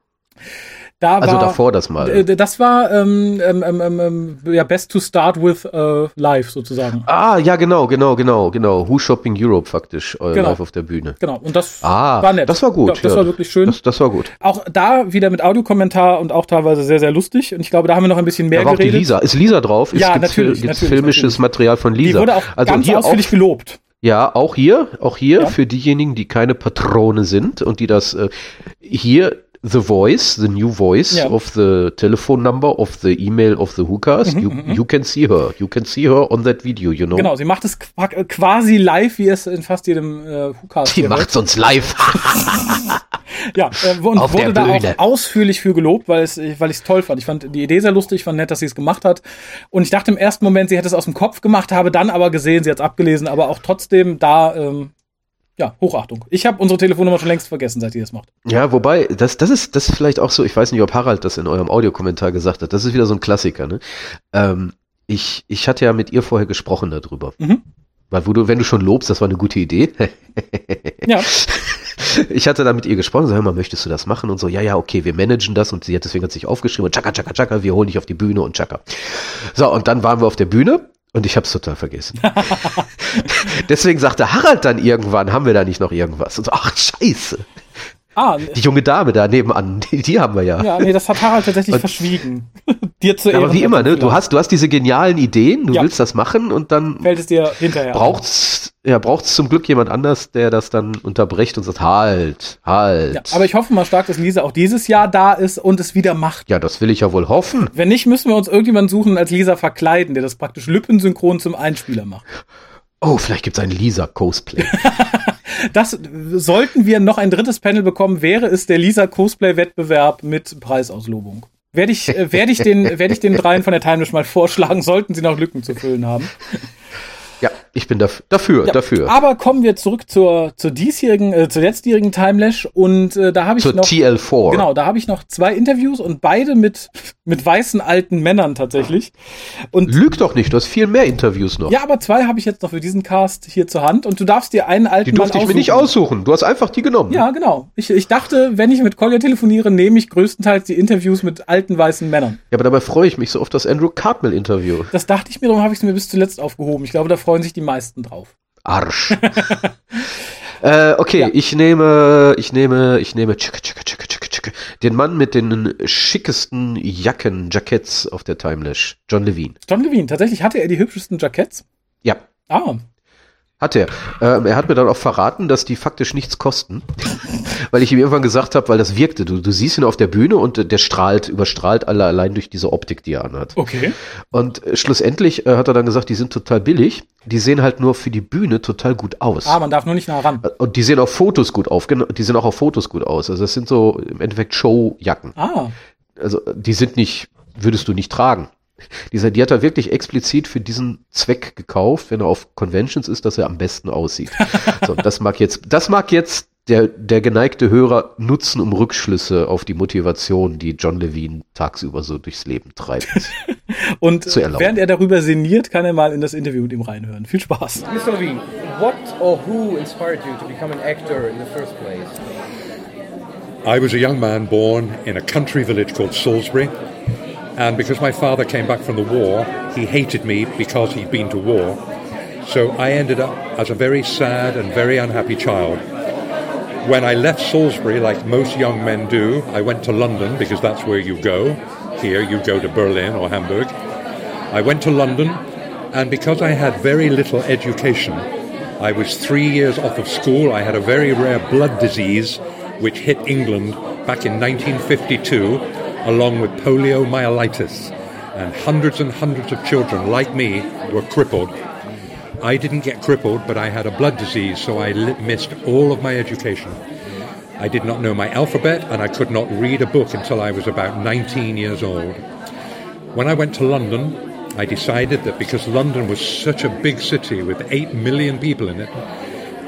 Da Also war, davor das mal. Das war ähm, ähm, ähm, ähm, ähm, ja best to start with äh, live sozusagen. Ah, ja, genau, genau, genau, genau. Who Shopping Europe faktisch äh, Genau. live auf der Bühne. Genau. Und das Ah, war nett. das war gut. Ja, das ja. war wirklich schön. Das, das war gut. auch da wieder mit Audiokommentar und auch teilweise sehr, sehr lustig. Und ich glaube, da haben wir noch ein bisschen mehr Da war auch die geredet. Lisa. Ist Lisa drauf? Ja, gibt's natürlich, natürlich, filmisches natürlich. Material von Die Lisa. wurde auch also ganz hier ausführlich auch, gelobt. ja, auch hier, auch hier Ja. für diejenigen, die keine Patrone sind und die das äh, hier the voice, the new voice Ja. of the telephone number of the email of the WhoCast. you, you can see her. You can see her on that video, you know. Genau, sie macht es qua- quasi live, wie es in fast jedem äh, Hookast Die hier macht's uns live. Ja, äh, und Auf wurde da auch ausführlich für gelobt, weil es, weil ich es toll fand. Ich fand die Idee sehr lustig, fand nett, dass sie es gemacht hat. Und ich dachte im ersten Moment, sie hätte es aus dem Kopf gemacht, habe dann aber gesehen, sie hat es abgelesen, aber auch trotzdem da, ähm, ja, Hochachtung. Ich habe unsere Telefonnummer schon längst vergessen, seit sie das macht. Ja, wobei, das, das ist, das ist vielleicht auch so, ich weiß nicht, ob Harald das in eurem Audiokommentar gesagt hat, das ist wieder so ein Klassiker, ne? Ähm, ich, ich hatte ja mit ihr vorher gesprochen darüber. Mhm. Weil, wo du, wenn du schon lobst, das war eine gute Idee. Ja, ich hatte da mit ihr gesprochen, so, hör mal, möchtest du das machen? Und so, ja, ja, okay, wir managen das. Und sie hat deswegen hat sich aufgeschrieben und tschakka, tschakka, tschakka, wir holen dich auf die Bühne und tschakka. So, und dann waren wir auf der Bühne und ich hab's total vergessen. deswegen sagte Harald dann irgendwann, haben wir da nicht noch irgendwas? Und so, ach, scheiße. Ah, Die junge Dame da nebenan, die, die haben wir ja. ja, nee, das hat Harald tatsächlich Und- verschwiegen. Dir zu Ja, aber Ehren wie immer, ne? Du hast, du hast diese genialen Ideen, du Ja. willst das machen und dann Fällt es dir hinterher. braucht's, ja, braucht's zum Glück jemand anders, der das dann unterbricht und sagt, halt, halt. Ja, aber ich hoffe mal stark, dass Lisa auch dieses Jahr da ist und es wieder macht. Ja, das will ich ja wohl hoffen. Wenn nicht, müssen wir uns irgendjemanden suchen als Lisa verkleiden, der das praktisch lippensynchron zum Einspieler macht. Oh, vielleicht gibt's einen Lisa-Cosplay. Das sollten wir noch ein drittes Panel bekommen, wäre es der Lisa Cosplay Wettbewerb mit Preisauslobung. Werde ich, äh, werde ich den, werde ich den dreien von der Timeless mal vorschlagen, sollten sie noch Lücken zu füllen haben. ja, ich bin daf dafür, Ja, dafür. Aber kommen wir zurück zur, zur diesjährigen, äh, zur letztjährigen Timelash und äh, da habe ich Zur noch. TL4. Genau, da habe ich noch zwei Interviews und beide mit, mit weißen alten Männern tatsächlich. Und Lüg doch nicht, du hast viel mehr Interviews noch. ja, aber zwei habe ich jetzt noch für diesen Cast hier zur Hand und du darfst dir einen alten die durfte Mann ich mir nicht aussuchen. Du hast einfach die genommen. Ja, genau. Ich, ich dachte, wenn ich mit Collier telefoniere, nehme ich größtenteils die Interviews mit alten weißen Männern. Ja, aber dabei freue ich mich so auf das Andrew Cartmel-Interview. Das dachte ich mir, darum habe ich es mir bis zuletzt aufgehoben. Ich glaube, da freuen sich die meisten drauf. Arsch. äh, okay, Ja. ich nehme, ich nehme, ich nehme tschicke, tschicke, tschicke, tschicke, tschicke, den Mann mit den schickesten Jacken, Jackets auf der Timelash, John Levine. John Levine, tatsächlich hatte er die hübschesten Jackets. Ja, Ah, hat er. Ähm, er hat mir dann auch verraten, dass die faktisch nichts kosten, weil ich ihm irgendwann gesagt habe, weil das wirkte. Du, du siehst ihn auf der Bühne und äh, der strahlt, überstrahlt alle allein durch diese Optik, die er anhat. okay. Und äh, schlussendlich äh, hat er dann gesagt, die sind total billig. Die sehen halt nur für die Bühne total gut aus. Ah, man darf nur nicht nah ran. Und die sehen auf Fotos gut auf, genau, die sehen auch auf Fotos gut aus. Also das sind so im Endeffekt Showjacken. Ah, Also die sind nicht, würdest du nicht tragen. Dieser, die hat er wirklich explizit für diesen Zweck gekauft, wenn er auf Conventions ist, dass er am besten aussieht. so, das mag jetzt, das mag jetzt der, der geneigte Hörer nutzen, um Rückschlüsse auf die Motivation, die John Levine tagsüber so durchs Leben treibt. und Zu erlauben. während er darüber sinniert, kann er mal in das Interview mit ihm reinhören. Viel Spaß. Mr. Levine, what or who inspired you to become an actor in the first place? I was a young man born in a country village called Salisbury, and because my father came back from the war, he hated me because he'd been to war. So I ended up as a very sad and very unhappy child. When I left Salisbury, like most young men do, I went to London because that's where you go. Here you go to Berlin or Hamburg. I went to London, and because I had very little education, I was three years off of school. I had a very rare blood disease which hit England back in 1952, along with poliomyelitis. And hundreds and hundreds of children like me were crippled. I didn't get crippled, but I had a blood disease, so I missed all of my education. I did not know my alphabet, and I could not read a book until I was about 19 years old. When I went to London, I decided that because London was such a big city with 8 million people in it,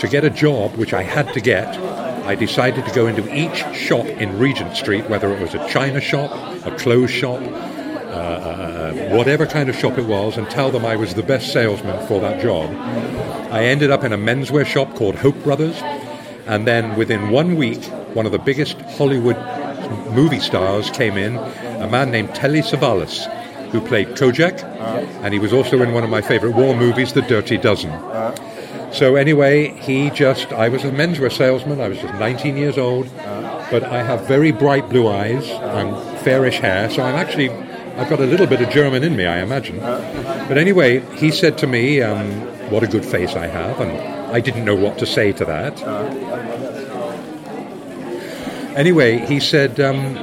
to get a job, which I had to get, I decided to go into each shop in Regent Street, whether it was a china shop, a clothes shop, uh, whatever kind of shop it was, and tell them I was the best salesman for that job. I ended up in a menswear shop called Hope Brothers, and then within one week, one of the biggest Hollywood movie stars came in, a man named Telly Savalas, who played Kojak, and he was also in one of my favorite war movies, The Dirty Dozen. So anyway, he just, I was a menswear salesman, I was just 19 years old, but I have very bright blue eyes and fairish hair, so I'm actually, I've got a little bit of German in me, I imagine. But anyway, he said to me, um, what a good face I have, and I didn't know what to say to that. Anyway, he said, um,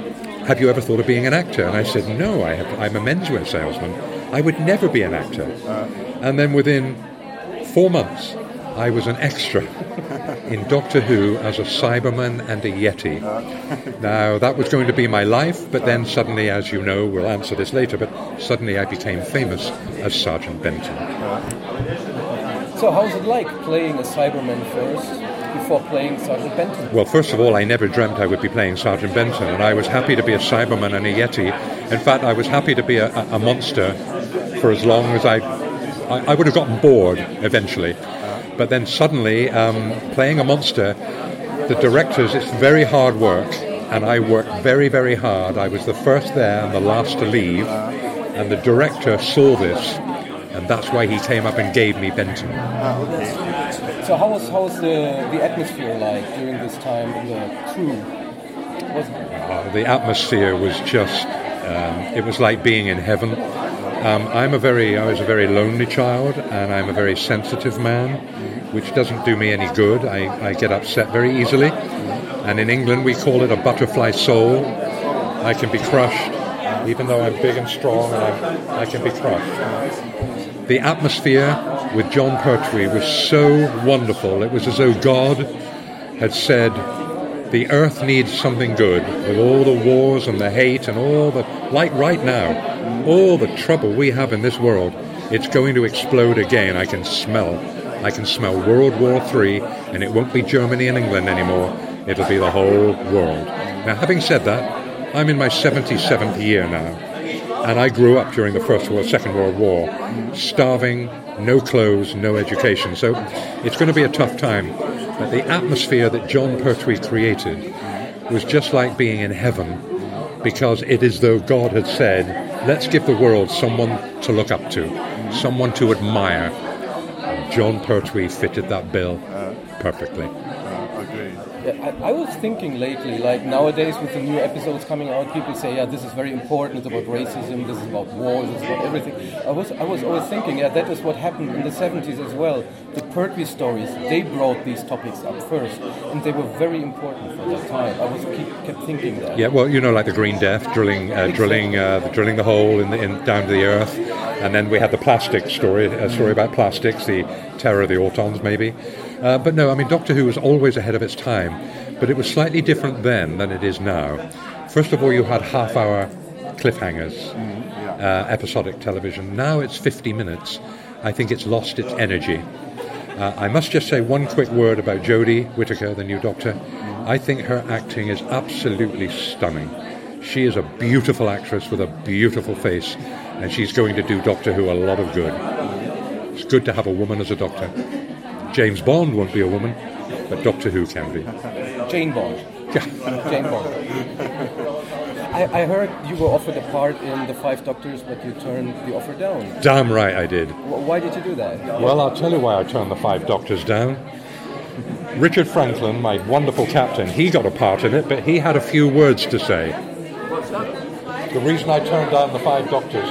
have you ever thought of being an actor? And I said, no, I have, I'm a menswear salesman. I would never be an actor. And then within four months, I was an extra in Doctor Who as a Cyberman and a Yeti. Now, that was going to be my life, but then suddenly, as you know, we'll answer this later, but suddenly I became famous as Sergeant Benton. So how's it like playing a Cyberman first before playing Sergeant Benton? Well, first of all, I never dreamt I would be playing Sergeant Benton, and I was happy to be a Cyberman and a Yeti. In fact, I was happy to be a, a monster for as long as I, I, I would have gotten bored eventually. But then suddenly, um, playing a monster, the directors, it's very hard work, and I worked very, very hard. I was the first there and the last to leave, and the director saw this, and that's why he came up and gave me Benton. So how was how was the the atmosphere like during this time in the crew? Was Uh, the atmosphere was just, um, it was like being in heaven. Um, I'm a very, I was a very lonely child, and I'm a very sensitive man, which doesn't do me any good. I, I get upset very easily, and in England we call it a butterfly soul. I can be crushed, even though I'm big and strong, and I, I can be crushed. The atmosphere with Jon Pertwee was so wonderful. It was as though God had said, the earth needs something good. With all the wars and the hate and all the like right now all the trouble we have in this world it's going to explode again. I can smell i can smell world war Three, and it won't be germany and england anymore. It'll be the whole world. Now having said that i'm in my 77th year now and i grew up during the first world second world war starving no clothes no education. So it's going to be a tough time but the atmosphere that Jon Pertwee created was just like being in heaven because it is though God had said, let's give the world someone to look up to, someone to admire. And Jon Pertwee fitted that bill perfectly. Yeah, I, I was thinking lately, like nowadays with the new episodes coming out, people say, yeah, this is very important. It's about racism. This is about war. This is about everything. I was, I was always thinking, yeah, that is what happened in the 70s as well. The Pertwee stories, they brought these topics up first, and they were very important for that time. I was keep, kept thinking that. Yeah, well, you know, like the Green Death, drilling, uh, drilling, uh, the, drilling the hole in, the, in down to the earth, and then we had the plastic story, a story about plastics, the terror of the Autons, maybe. Uh, but no, I mean, Doctor Who was always ahead of its time, but it was slightly different then than it is now. First of all, you had half-hour cliffhangers, uh, episodic television. Now it's 50 minutes. I think it's lost its energy. Uh, I must just say one quick word about Jodie Whittaker, the new Doctor. I think her acting is absolutely stunning. She is a beautiful actress with a beautiful face, and she's going to do Doctor Who a lot of good. It's good to have a woman as a Doctor. James Bond won't be a woman, but Doctor Who can be. Jane Bond. Yeah. Jane Bond. I, I heard you were offered a part in The Five Doctors, but you turned the offer down. Damn right I did. Wh- Why did you do that? Well, I'll tell you why I turned the Five Doctors down. Richard Franklin, my wonderful captain, he got a part in it, but he had a few words to say. What's that? The reason I turned down the Five Doctors.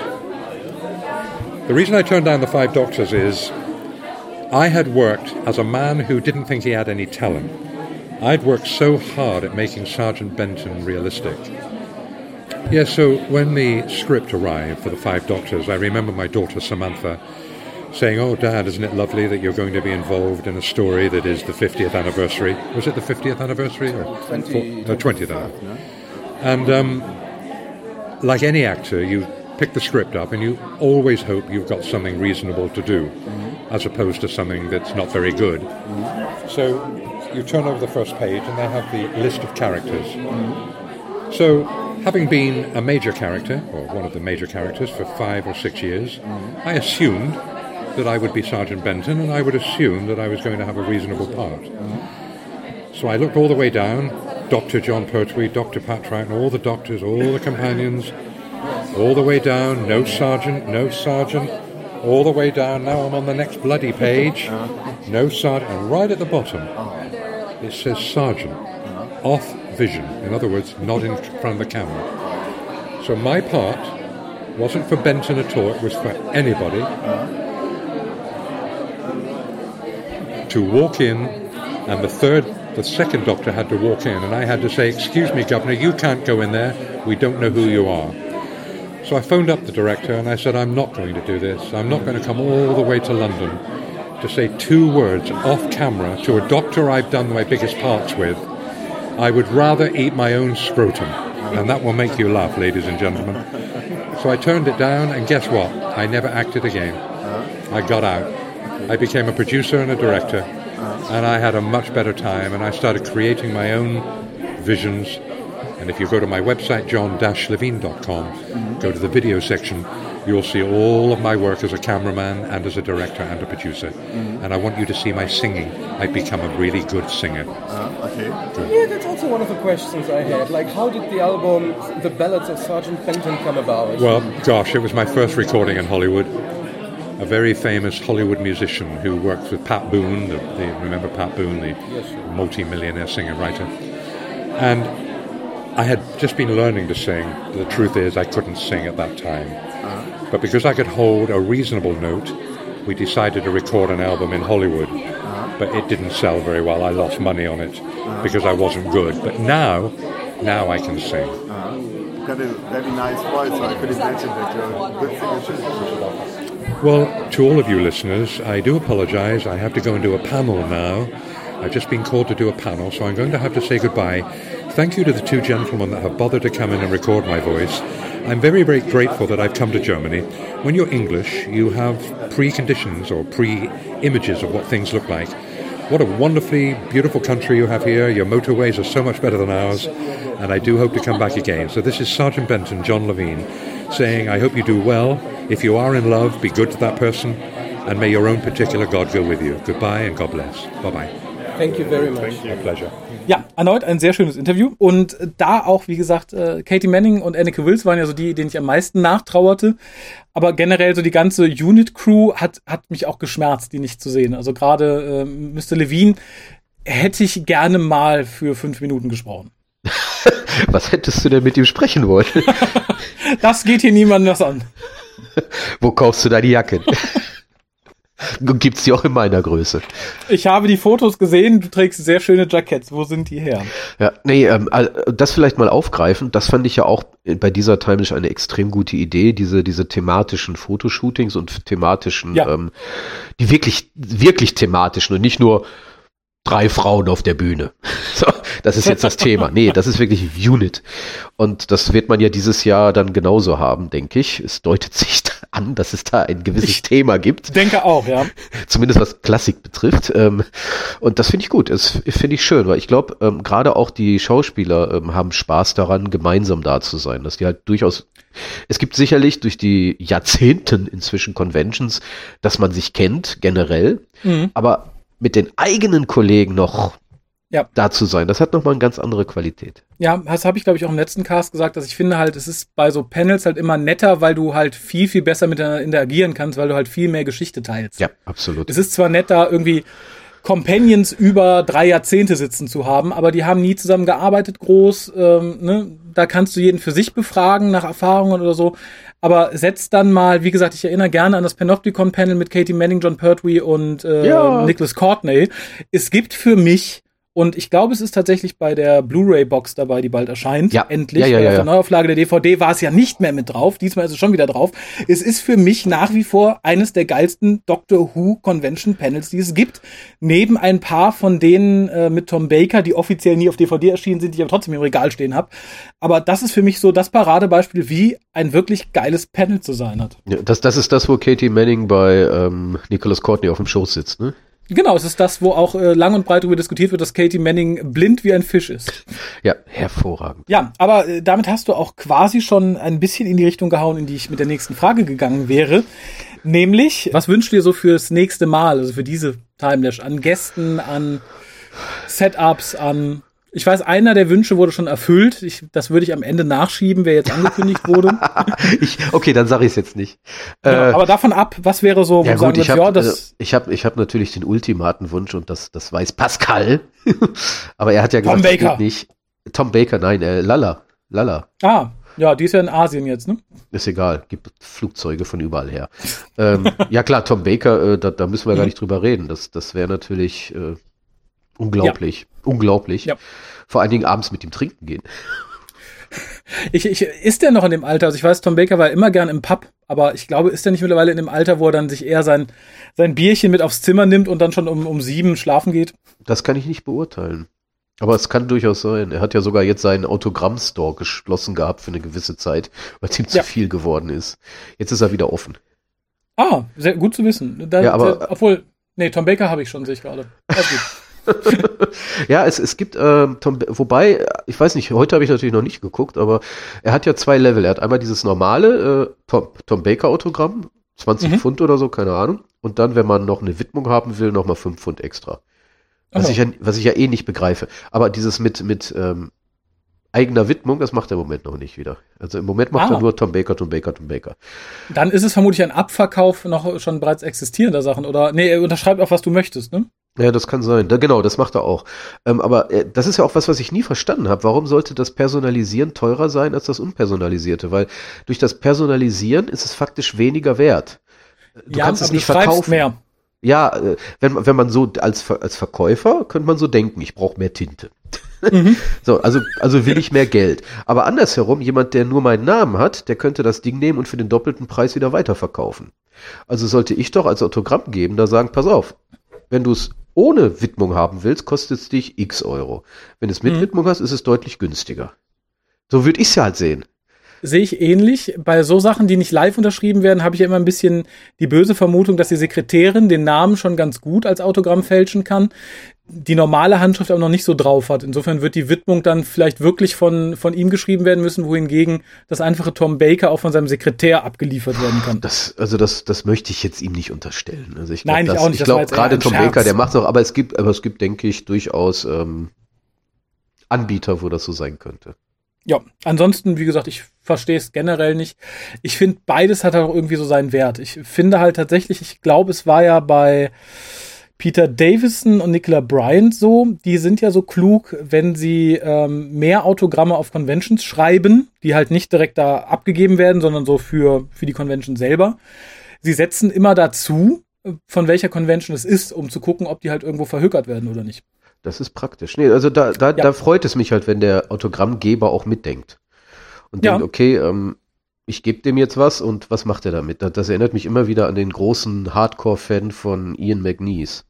The reason I turned down the Five Doctors is I had worked as a man who didn't think he had any talent. I'd worked so hard at making Sergeant Benton realistic. Yeah, so when the script arrived for the Five Doctors, I remember my daughter Samantha saying, Oh, Dad, isn't it lovely that you're going to be involved in a story that is the 50th anniversary? Was it the 50th anniversary? Or 20 no, 20th anniversary. And um, like any actor, you pick the script up and you always hope you've got something reasonable to do as opposed to something that's not very good. So you turn over the first page and they have the list of characters. Mm-hmm. So, having been a major character, or one of the major characters, for five or six years, mm-hmm. I assumed that I would be Sergeant Benton and I would assume that I was going to have a reasonable part. Mm-hmm. So I looked all the way down Dr. Jon Pertwee, Dr. Pat Troughton, all the doctors, all the companions, all the way down, no sergeant, no sergeant, all the way down. Now I'm on the next bloody page, uh-huh. no sergeant, and right at the bottom it says sergeant, off vision. In other words, not in front of the camera. So my part wasn't for Benton at all, it was for anybody to walk in, and the third, the second doctor had to walk in, and I had to say, Excuse me, Governor, you can't go in there, we don't know who you are. So I phoned up the director and I said, I'm not going to do this. I'm not going to come all the way to London to say two words off camera to a doctor I've done my biggest parts with. I would rather eat my own scrotum. And that will make you laugh, ladies and gentlemen. So I turned it down, and guess what? I never acted again. I got out. I became a producer and a director, and I had a much better time, and I started creating my own visions. And if you go to my website, john-levine.com, go to the video section, you'll see all of my work as a cameraman and as a director and a producer. And I want you to see my singing. I've become a really good singer. Uh, okay. Yeah, that's also one of the questions I had. Like, how did the album The Ballads of Sergeant Benton come about? Well, gosh, it was my first recording in Hollywood. A very famous Hollywood musician who worked with Pat Boone, the, the, remember Pat Boone, the multi-millionaire singer-writer. And I had just been learning to sing. The truth is, I couldn't sing at that time. Ah. But because I could hold a reasonable note, we decided to record an album in Hollywood. Ah. But it didn't sell very well. I lost money on it ah. because I wasn't good. But now, now I can sing. You've got a very nice voice, so I could imagine that you're a good singer. Well, to all of you listeners, I do apologize. I have to go and do a panel now. I've just been called to do a panel, so I'm going to have to say goodbye. Thank you to the two gentlemen that have bothered to come in and record my voice. I'm very, very grateful that I've come to Germany. When you're English, you have preconditions or pre images of what things look like. What a wonderfully beautiful country you have here. Your motorways are so much better than ours, and I do hope to come back again. So, this is Sergeant Benton, John Levene, saying, I hope you do well. If you are in love, be good to that person, and may your own particular God go with you. Goodbye and God bless. Bye bye. Thank you very much. My pleasure. Ja, erneut ein sehr schönes Interview. Und da auch, wie gesagt, äh, Katie Manning und Anneke Wills waren ja so die, denen ich am meisten nachtrauerte. Aber generell so die ganze Unit-Crew hat, hat mich auch geschmerzt, die nicht zu sehen. Also gerade äh, Mr. Levine hätte ich gerne mal für fünf Minuten gesprochen. Was hättest du denn mit ihm sprechen wollen? Das geht hier niemandem was an. Wo kaufst du deine Jacke? Gibt's die auch in meiner Größe. Ich habe die Fotos gesehen, du trägst sehr schöne Jackets. Wo sind die her? Ja, nee, ähm, das vielleicht mal aufgreifen. Das fand ich ja auch bei dieser Timeish eine extrem gute Idee, diese, diese thematischen Fotoshootings und thematischen, Ja. ähm, die wirklich, wirklich thematischen und nicht nur drei Frauen auf der Bühne. So, das ist jetzt das Thema. Nee, das ist wirklich Unit. Und das wird man ja dieses Jahr dann genauso haben, denke ich. Es deutet sich an, dass es da ein gewisses Ich- Thema gibt Denke auch, ja. zumindest was Klassik betrifft. Ähm, und das finde ich gut. Das finde ich schön, weil ich glaube, ähm, gerade auch die Schauspieler ähm, haben Spaß daran, gemeinsam da zu sein. Dass die halt durchaus. Es gibt sicherlich durch die Jahrzehnten inzwischen Conventions, dass man sich kennt, generell, Mhm. aber mit den eigenen Kollegen noch Ja. da zu sein, das hat nochmal eine ganz andere Qualität. Ja, das habe ich, glaube ich, auch im letzten Cast gesagt, dass ich finde halt, es ist bei so Panels halt immer netter, weil du halt viel, viel besser miteinander interagieren kannst, weil du halt viel mehr Geschichte teilst. Ja, absolut. Es ist zwar netter, irgendwie Companions über drei Jahrzehnte sitzen zu haben, aber die haben nie zusammen gearbeitet groß. Ähm, ne? Da kannst du jeden für sich befragen nach Erfahrungen oder so. Aber setz dann mal, wie gesagt, ich erinnere gerne an das Panopticon-Panel mit Katie Manning, John Pertwee und äh, Ja. Nicholas Courtney. Es gibt für mich Und ich glaube, es ist tatsächlich bei der Blu-ray-Box dabei, die bald erscheint. Ja. Endlich. Ja, ja, ja, Auf der ja. Neuauflage der DVD war es ja nicht mehr mit drauf. Diesmal ist es schon wieder drauf. Es ist für mich nach wie vor eines der geilsten Doctor Who Convention Panels, die es gibt. Neben ein paar von denen äh, mit Tom Baker, die offiziell nie auf DVD erschienen sind, die ich aber trotzdem im Regal stehen habe. Aber das ist für mich so das Paradebeispiel, wie ein wirklich geiles Panel zu sein hat. Ja, das, das ist das, wo Katie Manning bei ähm, Nicholas Courtney auf dem Schoß sitzt, ne? Genau, es ist das, wo auch äh, lang und breit darüber diskutiert wird, dass Katie Manning blind wie ein Fisch ist. Ja, hervorragend. Ja, aber äh, damit hast du auch quasi schon ein bisschen in die Richtung gehauen, in die ich mit der nächsten Frage gegangen wäre. Nämlich, was wünschst du dir so fürs nächste Mal, also für diese Timelash, an Gästen, an Setups, an. Ich weiß, einer der Wünsche wurde schon erfüllt. Ich, das würde ich am Ende nachschieben, wer jetzt angekündigt wurde. ich, okay, dann sage ich es jetzt nicht. Genau, Äh, aber davon ab, was wäre so, ja gut, ich habe ja, das. ich hab, ich hab natürlich den ultimaten Wunsch und das, das weiß Pascal. Aber er hat ja Tom gesagt, das Baker. geht nicht. Tom Baker, nein, äh, Lala. Lala. ah, ja, die ist ja in Asien jetzt, ne? Ist egal, gibt Flugzeuge von überall her. ähm, ja klar, Tom Baker, äh, da, da müssen wir gar Mhm. nicht drüber reden. Das, das wäre natürlich äh, unglaublich. Unglaublich. Ja. Vor allen Dingen abends mit ihm trinken gehen. Ich, ich, ist der noch in dem Alter? Also ich weiß, Tom Baker war immer gern im Pub, aber ich glaube, ist der nicht mittlerweile in dem Alter, wo er dann sich eher sein, sein Bierchen mit aufs Zimmer nimmt und dann schon um, um sieben schlafen geht? Das kann ich nicht beurteilen. Aber es kann durchaus sein. Er hat ja sogar jetzt seinen Autogramm-Store geschlossen gehabt für eine gewisse Zeit, weil es ihm zu Ja. viel geworden ist. Jetzt ist er wieder offen. Ah, sehr gut zu wissen. Da, Ja, aber- da, obwohl, nee, Tom Baker habe ich schon, sehe ich gerade. Ja, es, es gibt, ähm, Tom, wobei, ich weiß nicht, heute habe ich natürlich noch nicht geguckt, aber er hat ja zwei Level. Er hat einmal dieses normale äh, Tom, Tom Baker Autogramm, 20 Mhm. Pfund oder so, keine Ahnung. Und dann, wenn man noch eine Widmung haben will, nochmal 5 Pfund extra. Was, Aha. ich ja, was ich ja eh nicht begreife. Aber dieses mit, mit ähm, eigener Widmung, das macht er im Moment noch nicht wieder. Also im Moment macht Ah. er nur Tom Baker, Tom Baker, Tom Baker. Dann ist es vermutlich ein Abverkauf noch schon bereits existierender Sachen. Oder, nee, er unterschreibt auch, was du möchtest, ne? Ja, das kann sein. Da, genau, das macht er auch. Ähm, aber äh, das ist ja auch was, was ich nie verstanden habe. Warum sollte das Personalisieren teurer sein als das Unpersonalisierte? Weil durch das Personalisieren ist es faktisch weniger wert. Du kannst es nicht verkaufen. mehr. Ja, äh, wenn, man- wenn man so als, als Verkäufer könnte man so denken, ich brauche mehr Tinte. Mhm. So, also, also will ich mehr Geld. Aber andersherum, jemand, der nur meinen Namen hat, der könnte das Ding nehmen und für den doppelten Preis wieder weiterverkaufen. Also sollte ich doch als Autogrammgebender sagen, pass auf, wenn du es ohne Widmung haben willst, kostet es dich x Euro. Wenn du es mit Mhm. Widmung hast, ist es deutlich günstiger. So würde ich es ja halt sehen. Sehe ich ähnlich. Bei so Sachen, die nicht live unterschrieben werden, habe ich ja immer ein bisschen die böse Vermutung, dass die Sekretärin den Namen schon ganz gut als Autogramm fälschen kann, die normale Handschrift aber noch nicht so drauf hat. Insofern wird die Widmung dann vielleicht wirklich von, von ihm geschrieben werden müssen, wohingegen das einfache Tom Baker auch von seinem Sekretär abgeliefert werden kann. Das, also das, das möchte ich jetzt ihm nicht unterstellen. Also ich glaub, Nein, ich das, auch nicht. Ich glaube, gerade Tom Scherz. Baker, der macht noch, aber es gibt, aber es gibt, denke ich, durchaus ähm, Anbieter, wo das so sein könnte. Ja, ansonsten, wie gesagt, ich verstehe es generell nicht. Ich finde, beides hat auch irgendwie so seinen Wert. Ich finde halt tatsächlich, ich glaube, es war ja bei Peter Davison und Nicola Bryant so, die sind ja so klug, wenn sie ähm, mehr Autogramme auf Conventions schreiben, die halt nicht direkt da abgegeben werden, sondern so für, für die Convention selber. Sie setzen immer dazu, von welcher Convention es ist, um zu gucken, ob die halt irgendwo verhökert werden oder nicht. Das ist praktisch. Nee, also da, da, Ja. da freut es mich halt, wenn der Autogrammgeber auch mitdenkt. Und Ja. denkt, okay, ähm, ich gebe dem jetzt was und was macht er damit? Das, erinnert mich immer wieder an den großen Hardcore-Fan von Ian McNeese.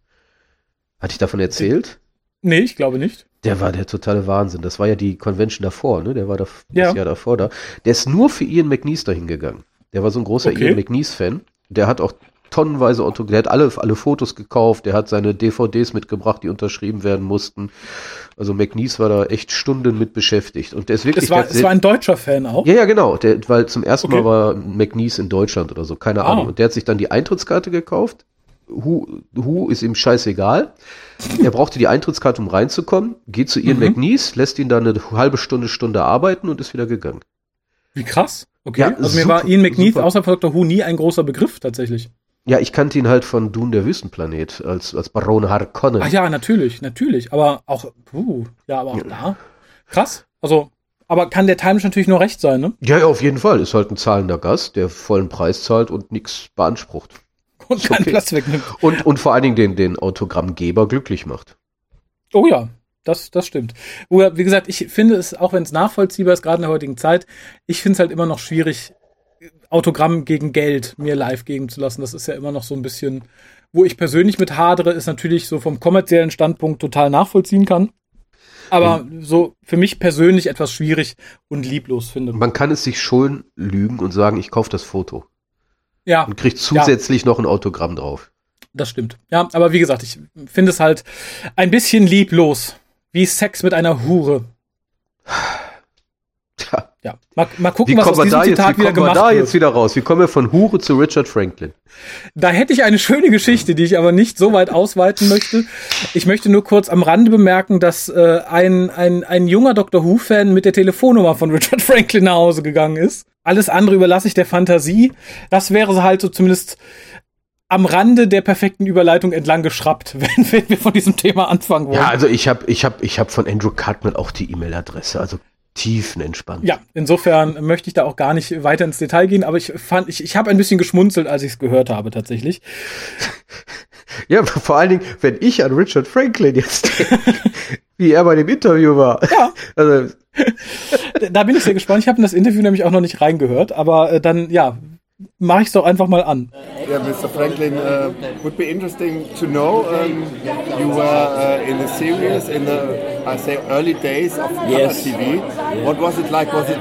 Hatte ich davon erzählt? Nee, ich glaube nicht. Der war der totale Wahnsinn. Das war ja die Convention davor, ne? Der war da, Ja. das Jahr davor da. Der ist nur für Ian McNeese dahin gegangen. Der war so ein großer Okay. Ian McNeese-Fan. Der hat auch tonnenweise Auto, der hat alle, alle Fotos gekauft, der hat seine DVDs mitgebracht, die unterschrieben werden mussten. Also McNeese war da echt Stunden mit beschäftigt. Und der ist wirklich Es war, es war ein deutscher Fan auch. ja, ja, genau. Der, weil zum ersten Okay. Mal war McNeese in Deutschland oder so, keine Ah. Ahnung. Und der hat sich dann die Eintrittskarte gekauft. Who, Who ist ihm scheißegal. Er brauchte die Eintrittskarte, um reinzukommen, geht zu Ian Mhm. McNeese, lässt ihn dann eine halbe Stunde, Stunde arbeiten und ist wieder gegangen. Wie krass. Okay. Ja, also mir super, war Ian McNeith super. außer von Dr. Who nie ein großer Begriff tatsächlich. Ja, ich kannte ihn halt von Dune der Wüstenplanet als, als Baron Harkonnen. Ach ja, natürlich, natürlich. Aber auch, puh, ja, aber auch da. Krass. Also, aber kann der Times natürlich nur recht sein, ne? Ja, ja, auf jeden Fall. Ist halt ein zahlender Gast, der vollen Preis zahlt und nichts beansprucht. Und keinen okay. Platz wegnimmt. Und, und vor allen Dingen den, den Autogrammgeber glücklich macht. Oh ja. das, das stimmt. Wie gesagt, ich finde es, auch wenn es nachvollziehbar ist, gerade in der heutigen Zeit, ich finde es halt immer noch schwierig, Autogramm gegen Geld mir live geben zu lassen. Das ist ja immer noch so ein bisschen, wo ich persönlich mit hadere, ist natürlich so vom kommerziellen Standpunkt total nachvollziehen kann. Aber mhm. so für mich persönlich etwas schwierig und lieblos finde. Man kann es sich schon lügen und sagen, ich kaufe das Foto. Ja. Und kriegt zusätzlich ja. noch ein Autogramm drauf. Das stimmt. Ja, aber wie gesagt, ich finde es halt ein bisschen lieblos. Wie Sex mit einer Hure. Tja. Ja. Mal, mal gucken, Wie was aus diesem da Zitat jetzt, wieder gemacht wird. Wie kommen wir da jetzt wieder raus? Wie kommen wir von Hure zu Richard Franklin? Da hätte ich eine schöne Geschichte, die ich aber nicht so weit ausweiten möchte. Ich möchte nur kurz am Rande bemerken, dass äh, ein, ein, ein junger Dr. Who-Fan mit der Telefonnummer von Richard Franklin nach Hause gegangen ist. Alles andere überlasse ich der Fantasie. Das wäre halt so zumindest am Rande der perfekten Überleitung entlang geschraubt, wenn, wenn wir von diesem Thema anfangen wollen. Ja, also ich habe ich hab, ich hab von Andrew Cartman auch die E-Mail-Adresse, also tiefenentspannt. Ja, insofern möchte ich da auch gar nicht weiter ins Detail gehen, aber ich fand, ich, ich habe ein bisschen geschmunzelt, als ich es gehört habe, tatsächlich. Ja, vor allen Dingen, wenn ich an Richard Franklin jetzt denke, wie er bei dem Interview war. Ja. Also, da bin ich sehr gespannt. Ich habe in das Interview nämlich auch noch nicht reingehört, aber äh, dann, ja, mache ich es doch einfach mal an. Yeah, Mr. Franklin, uh, would be interesting to know. Um, you were uh, in the series in the, I say, early days of yes. color TV. Yeah. What was it like? Was it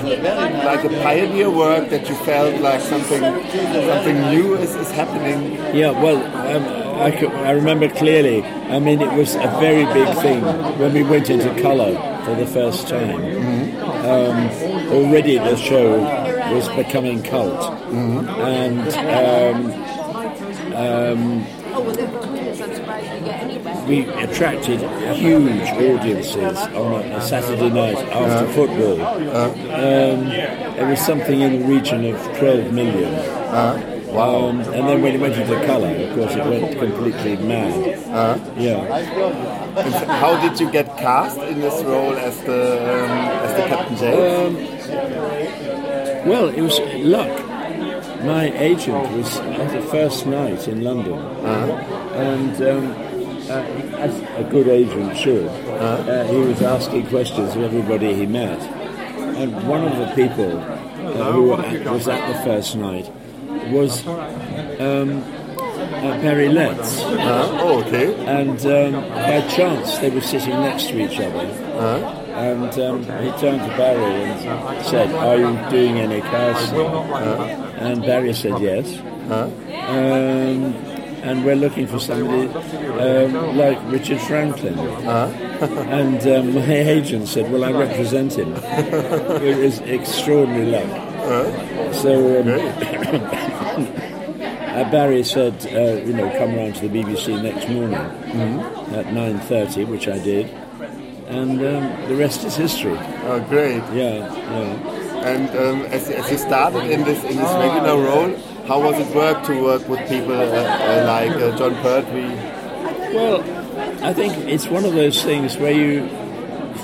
like a pioneer work that you felt like something, something new is, is happening? Yeah, well, um, I, could, I remember clearly. I mean, it was a very big thing when we went into color for the first time. Mm -hmm. um, already the show was becoming cult, mm-hmm. and um, um, we attracted huge audiences on a, Saturday night after uh, football. Uh, um, it was something in the region of 12 million. Uh, Wow. Um, and then when it went into colour, of course, it went completely mad. Uh, yeah. how did you get cast in this role as the um, as the Captain James? Um, well, it was luck. My agent was at the first night in London, uh-huh. and um, uh, as a good agent should, uh-huh. uh, he was asking questions of everybody he met. And one of the people uh, who was at the first night was um, uh, Barry Letts. Uh, oh, okay. And um, by chance, they were sitting next to each other. Uh-huh. And um, he turned to Barry and said, Are you doing any casting? Uh, and Barry said, Yes. Uh, um, and we're looking for somebody um, like Richard Franklin. Uh, and um, my agent said, Well, I represent him. it was extraordinary luck. Uh, so um, uh, Barry said, uh, You know, come round to the BBC next morning mm-hmm. at 9.30, which I did and um, the rest is history. Oh, great! Yeah, yeah. And um, as, as, you started in this in this regular role, how was it work to work with people uh, uh, like uh, Jon Pertwee? Well, I think it's one of those things where you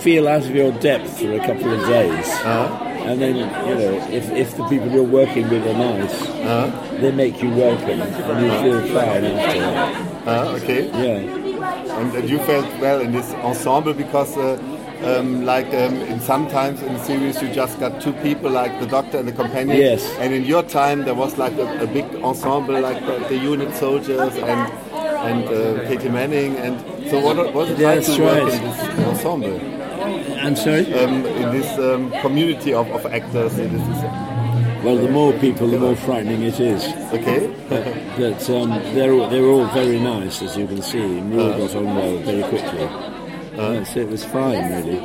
feel out of your depth for a couple of days. -huh. And then, you know, if, if the people you're working with are nice, -huh. they make you welcome and you feel fine after that. Uh, okay. Yeah. And, and, you felt well in this ensemble because, uh, um, like um, in sometimes in the series, you just got two people, like the doctor and the companion. Yes. And in your time, there was like a, a big ensemble, like the, the unit soldiers and and uh, Katy Manning. And so, what was it like to work in this ensemble? I'm sorry. Um, in this um, community of, of actors. In this, well, the more people, the more frightening it is. Okay. but um, they're all, they're all very nice, as you can see, and we all got on well very quickly. Uh, so it was fine, really.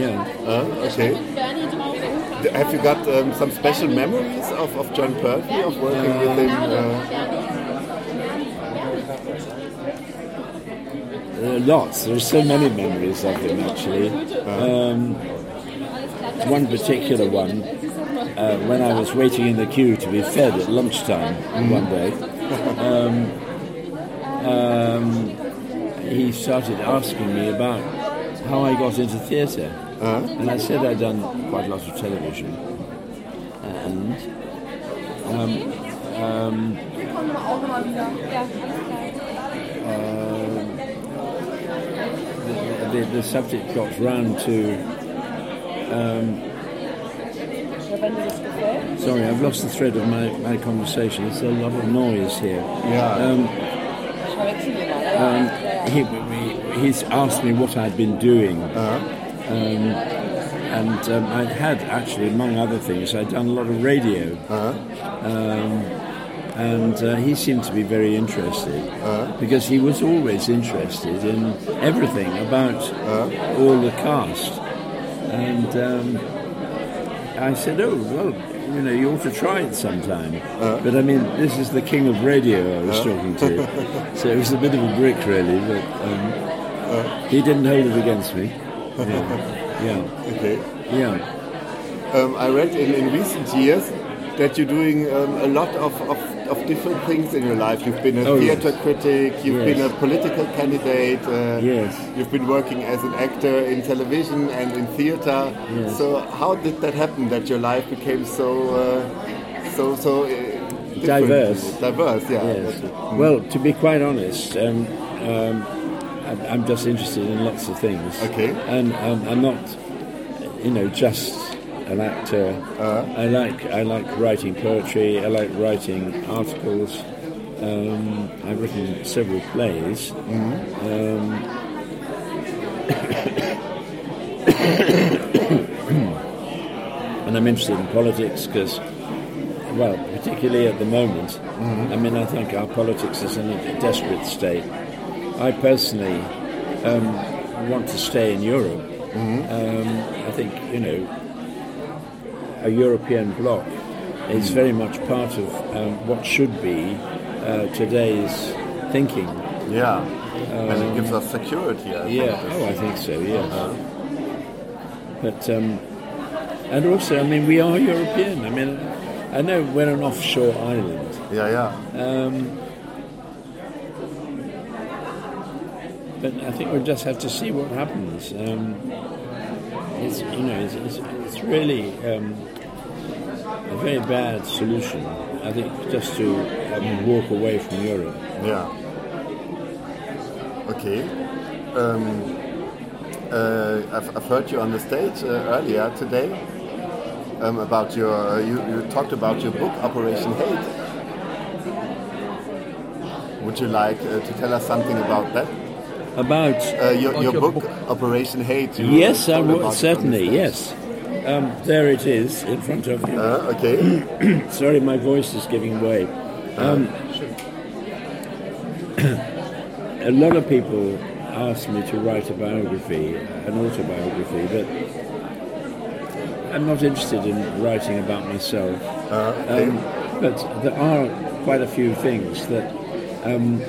Yeah. Uh, okay. Have you got um, some special memories of, of Jon Pertwee, of working uh, with him? Uh, lots. There are so many memories of him, actually. Um, one particular one uh, when I was waiting in the queue to be fed at lunchtime mm. one day, um, um, he started asking me about how I got into theatre. Uh-huh. And I said I'd done quite a lot of television. And um, um, uh, the, the, the subject got round to. Sorry, I've lost the thread of my, my conversation. There's a lot of noise here. Yeah. Um, um, he, he- he's asked me what I'd been doing. Uh-huh. Um, and um, I had actually, among other things, I'd done a lot of radio. Uh-huh. Um, and uh, he seemed to be very interested Uh-huh. because he was always interested in everything about Uh-huh. all the cast. And um, I said, "Oh well, you know, you ought to try it sometime." Uh-huh. But I mean, this is the king of radio I was talking to, so it was a bit of a brick, really. But um, Uh-huh. he didn't hold it against me. Yeah, yeah, Okay. yeah. Um, I read in, in recent years that you're doing um, a lot of, of, of different things in your life. You've been a Oh, theater yes. critic, you've Yes. been a political candidate, uh, Yes. you've been working as an actor in television and in theater. Yes. So how did that happen that your life became so uh, so so uh. Diverse. Diverse, yeah. Yes. Well, to be quite honest, um, um, I'm, I'm just interested in lots of things. Okay. And um, I'm not, you know, just an actor. Uh-huh. I like I like writing poetry. I like writing articles. Um, I've written several plays. Mm-hmm. Um, and I'm interested in politics because well, particularly at the moment. I mean, I think our politics is in a desperate state. I personally um, want to stay in Europe. Um, I think, you know, a European bloc is very much part of um, what should be uh, today's thinking. Yeah. and it gives us security. I think. Yeah, oh, I think so, yes. But, um, and also, I mean, we are European. I mean, I know we're an offshore island. Yeah, yeah. Um, but I think we'll just have to see what happens. Um, it's, you know, it's, it's, it's really um, a very bad solution. I think just to um, walk away from Europe. Yeah. Okay. Um, uh, I've, I've heard you on the stage uh, earlier today um, about your. Uh, you, you talked about your book Operation Hate. Would you like uh, to tell us something about that? About Uh, your, About your, your book, book. Operation Hate. You yes, I told would about it certainly stage. yes. Um, there it is in front of you. Uh, okay. Sorry, my voice is giving way. Um, a lot of people ask me to write a biography, an autobiography, but I'm not interested in writing about myself. Um, but there are quite a few things that um,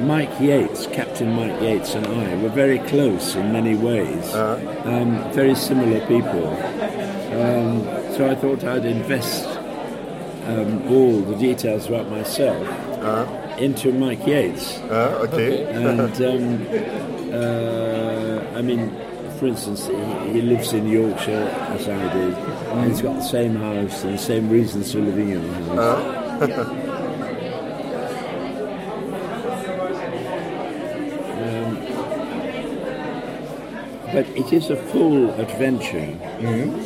Mike Yates, Captain Mike Yates, and I were very close in many ways. Um, very similar people. Um, so I thought I'd invest um, all the details about myself into Mike Yates. Uh, okay. And um, uh, I mean, for instance, he, he lives in Yorkshire as I did, and he's got the same house and the same reasons for living in the house. Um, but it is a full adventure,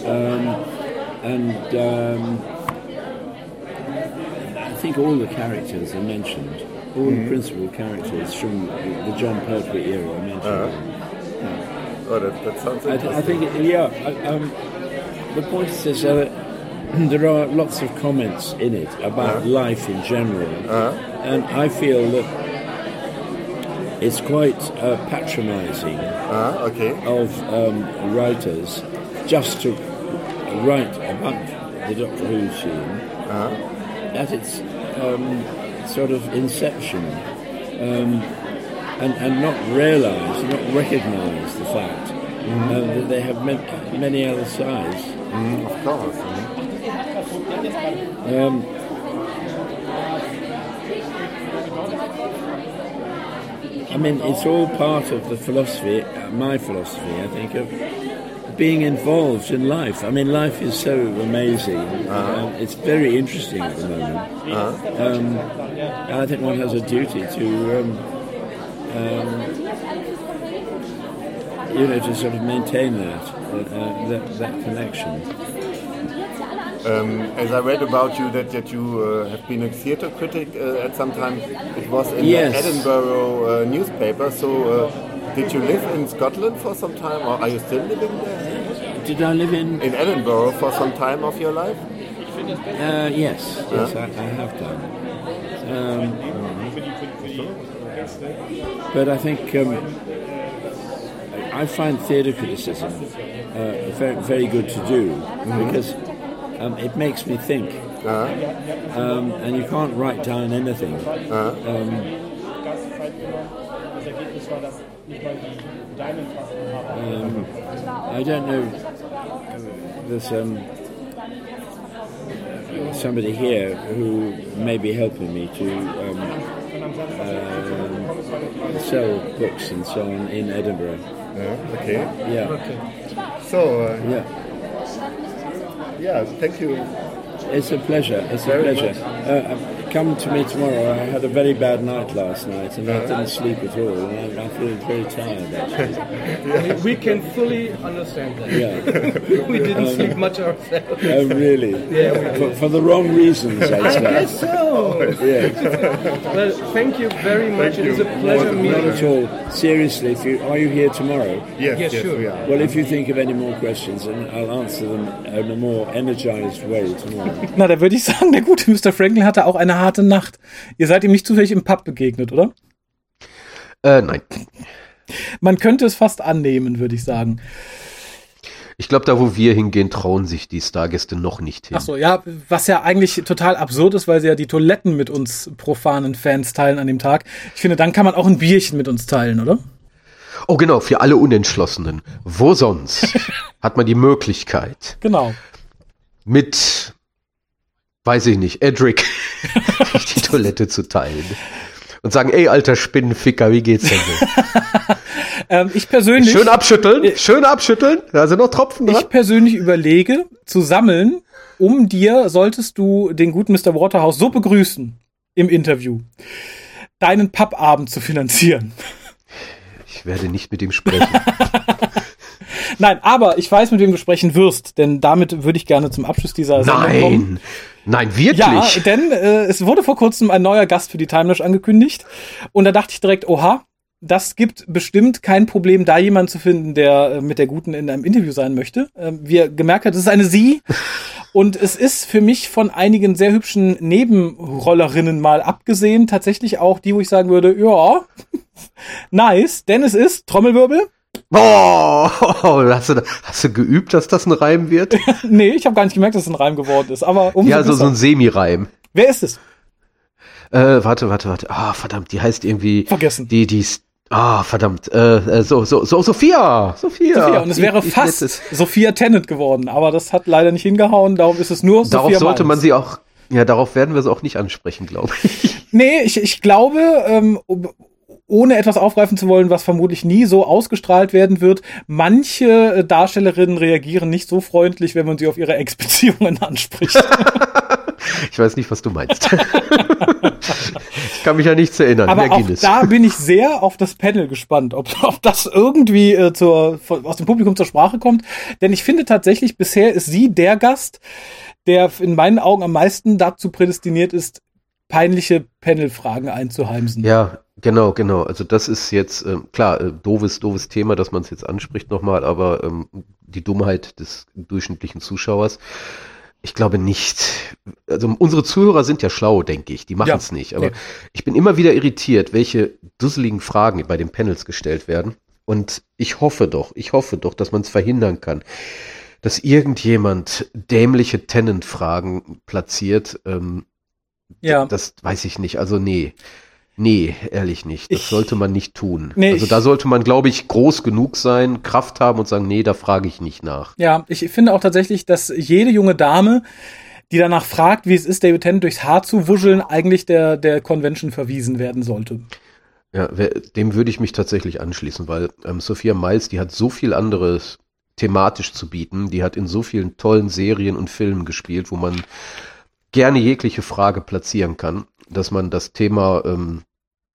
um, and um, I think all the characters are mentioned, all the principal characters from the Jon Pertwee era are mentioned. Oh, that, that sounds I, interesting. I think, it, yeah. I, um, the point is that there are lots of comments in it about life in general, and I feel that it's quite uh, patronising Uh, okay. of um, writers just to write about the Doctor Who scene at its um, sort of inception um, and, and not realise, not recognise the fact uh, that they have ma- many other sides. Of course. Um, mean, it's all part of the philosophy, uh, my philosophy, I think, of being involved in life. I mean, life is so amazing. Um, it's very interesting at the moment. Um, and I think one has a duty to um, um, you know, to sort of maintain that, uh, that, that connection. Um, as I read about you that, that you uh, have been a theatre critic uh, at some time, it was in Yes. the Edinburgh uh, newspaper. So, uh, did you live in Scotland for some time, or are you still living there? Did I live in? In Edinburgh for some time of your life? Uh, yes, yes, I, I have done. Um, but I think um, I find theatre criticism uh, very, very good to do because um, it makes me think, um, and you can't write down anything. Um, um, I don't know. There's um, somebody here who may be helping me to um, um, sell books and so on in Edinburgh. Yeah, okay. Yeah, So, uh, yeah. Yeah, thank you. It's a pleasure. It's a Very pleasure. Come to me tomorrow. I had a very bad night last night, and I didn't sleep at all. And I, I feel very tired. Actually. We can fully understand that. Yeah. We didn't sleep um, much ourselves. Oh, really? Yeah, we For, for the wrong reasons, I'd I say. guess so. Yeah. Well, thank you very much. it It is a pleasure meeting you. Not at all. Seriously, if you are you here tomorrow? Yes, Yes, yes, sure. we are. Well, if you think of any more questions, and I'll answer them in a more energized way tomorrow. Na, da würde ich sagen, der gute Mr. Franklin hatte auch eine harte Nacht. Ihr seid ihm nicht zufällig im Pub begegnet, oder? Äh, nein. Man könnte es fast annehmen, würde ich sagen. Ich glaube, da wo wir hingehen, trauen sich die Stargäste noch nicht hin. Ach so, ja, was ja eigentlich total absurd ist, weil sie ja die Toiletten mit uns profanen Fans teilen an dem Tag. Ich finde, dann kann man auch ein Bierchen mit uns teilen, oder? Oh genau, für alle Unentschlossenen. Wo sonst hat man die Möglichkeit, Genau. mit, weiß ich nicht, Edric die Toilette zu teilen. Und sagen, ey, alter Spinnenficker, wie geht's denn so? Ähm, ich persönlich. Schön abschütteln, schön abschütteln. Da sind noch Tropfen dran. Ich persönlich überlege zu sammeln, um dir, solltest du den guten Mr. Waterhouse so begrüßen im Interview, deinen Pappabend zu finanzieren. Ich werde nicht mit ihm sprechen. Nein, aber ich weiß, mit wem du sprechen wirst, denn damit würde ich gerne zum Abschluss dieser Sendung kommen. Nein, wirklich. Ja, denn äh, es wurde vor kurzem ein neuer Gast für die Timelash angekündigt und da dachte ich direkt, oha, das gibt bestimmt kein Problem, da jemanden zu finden, der äh, mit der Guten in einem Interview sein möchte. Ähm, wie ihr gemerkt habt, es ist eine Sie und es ist für mich von einigen sehr hübschen Nebenrollerinnen mal abgesehen tatsächlich auch die, wo ich sagen würde, ja, nice, denn es ist Trommelwirbel. Oh, hast, du, hast du geübt, dass das ein Reim wird? Nee, ich habe gar nicht gemerkt, dass es ein Reim geworden ist, aber umso ja, so, so ein Semi-Reim. Wer ist es? Äh, warte, warte, warte. Ah, verdammt, die heißt irgendwie. Vergessen. Die, die. Ah, verdammt. Äh, äh, so, so, so, Sophia. Sophia. Sophia. Und es wäre die fast nettes. Sophia Tennant geworden, aber das hat leider nicht hingehauen, darum ist es nur Darauf Sophia sollte man Myles. sie auch. Ja, darauf werden wir sie auch nicht ansprechen, glaube ich. Nee, ich, ich glaube, ähm, ohne etwas aufgreifen zu wollen, was vermutlich nie so ausgestrahlt werden wird, manche äh, Darstellerinnen reagieren nicht so freundlich, wenn man sie auf ihre Ex-Beziehungen anspricht. Ich weiß nicht, was du meinst. ich kann mich ja nichts erinnern. Aber auch da bin ich sehr auf das Panel gespannt, ob, ob das irgendwie äh, zur, aus dem Publikum zur Sprache kommt. Denn ich finde tatsächlich, bisher ist sie der Gast, der in meinen Augen am meisten dazu prädestiniert ist, peinliche Panel-Fragen einzuheimsen. Ja, genau, genau. Also das ist jetzt, ähm, klar, äh, doofes, doofes Thema, dass man es jetzt anspricht nochmal, aber ähm, die Dummheit des durchschnittlichen Zuschauers. Ich glaube nicht. Also unsere Zuhörer sind ja schlau, denke ich. Die machen es Ja, nicht. Aber nee. ich bin immer wieder irritiert, welche dusseligen Fragen bei den Panels gestellt werden. Und ich hoffe doch, ich hoffe doch, dass man es verhindern kann, dass irgendjemand dämliche Tenant-Fragen platziert. Ähm, Ja. das weiß ich nicht. Also nee. Nee, ehrlich nicht. Das Ich- sollte man nicht tun. Nee, also da sollte man, glaube ich, groß genug sein, Kraft haben und sagen, nee, da frage ich nicht nach. Ja, ich finde auch tatsächlich, dass jede junge Dame, die danach fragt, wie es ist, David Tennant durchs Haar zu wuscheln, eigentlich der, der Convention verwiesen werden sollte. Ja, dem würde ich mich tatsächlich anschließen, weil ähm, Sophia Miles, die hat so viel anderes thematisch zu bieten. Die hat in so vielen tollen Serien und Filmen gespielt, wo man gerne jegliche Frage platzieren kann, dass man das Thema ähm,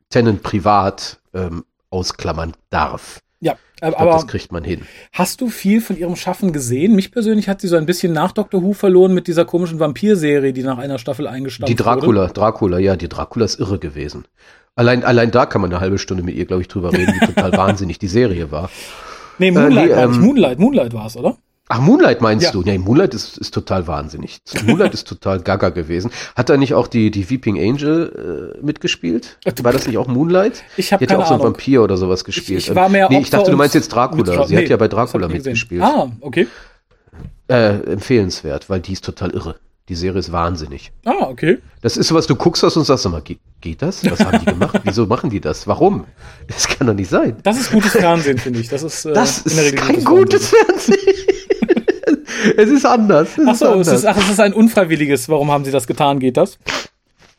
Tenant privat ähm, ausklammern darf. Ja, aber glaub, das kriegt man hin. hast du viel von ihrem Schaffen gesehen? Mich persönlich hat sie so ein bisschen nach Doctor Who verloren mit dieser komischen Vampir-Serie, die nach einer Staffel eingestampft Die Dracula, Dracula, ja, die Dracula ist irre gewesen. Allein, allein da kann man eine halbe Stunde mit ihr, glaube ich, drüber reden, wie total wahnsinnig die Serie war. wurde. Nee, Moonlight, nee, war nicht. ähm, Moonlight, Moonlight war es, oder? Ach, Moonlight meinst Ja. du? Nee, Moonlight ist, ist total wahnsinnig. Moonlight ist total gaga gewesen. Hat da nicht auch die, die Weeping Angel äh, mitgespielt? War das nicht auch Moonlight? Ich hab Die hat ja keine auch so einen Ahnung. Vampir oder sowas gespielt. ich war mehr nee, ich dachte, du meinst jetzt Dracula. Sie hat nee, ja bei Dracula ich mitgespielt. Ah, okay. Äh, empfehlenswert, weil die ist total irre. Die Serie ist wahnsinnig. Ah, okay. Das ist sowas, du guckst das und sagst immer, geht, geht das? Was haben die gemacht? Wieso machen die das? Warum? Das kann doch nicht sein. Das ist gutes Fernsehen, finde ich. Das ist, äh, Das in der ist Regel kein gutes Fernsehen. es ist anders. Es Ach ist so, es anders. ist, ach, es ist ein unfreiwilliges. Warum haben sie das getan? Geht das?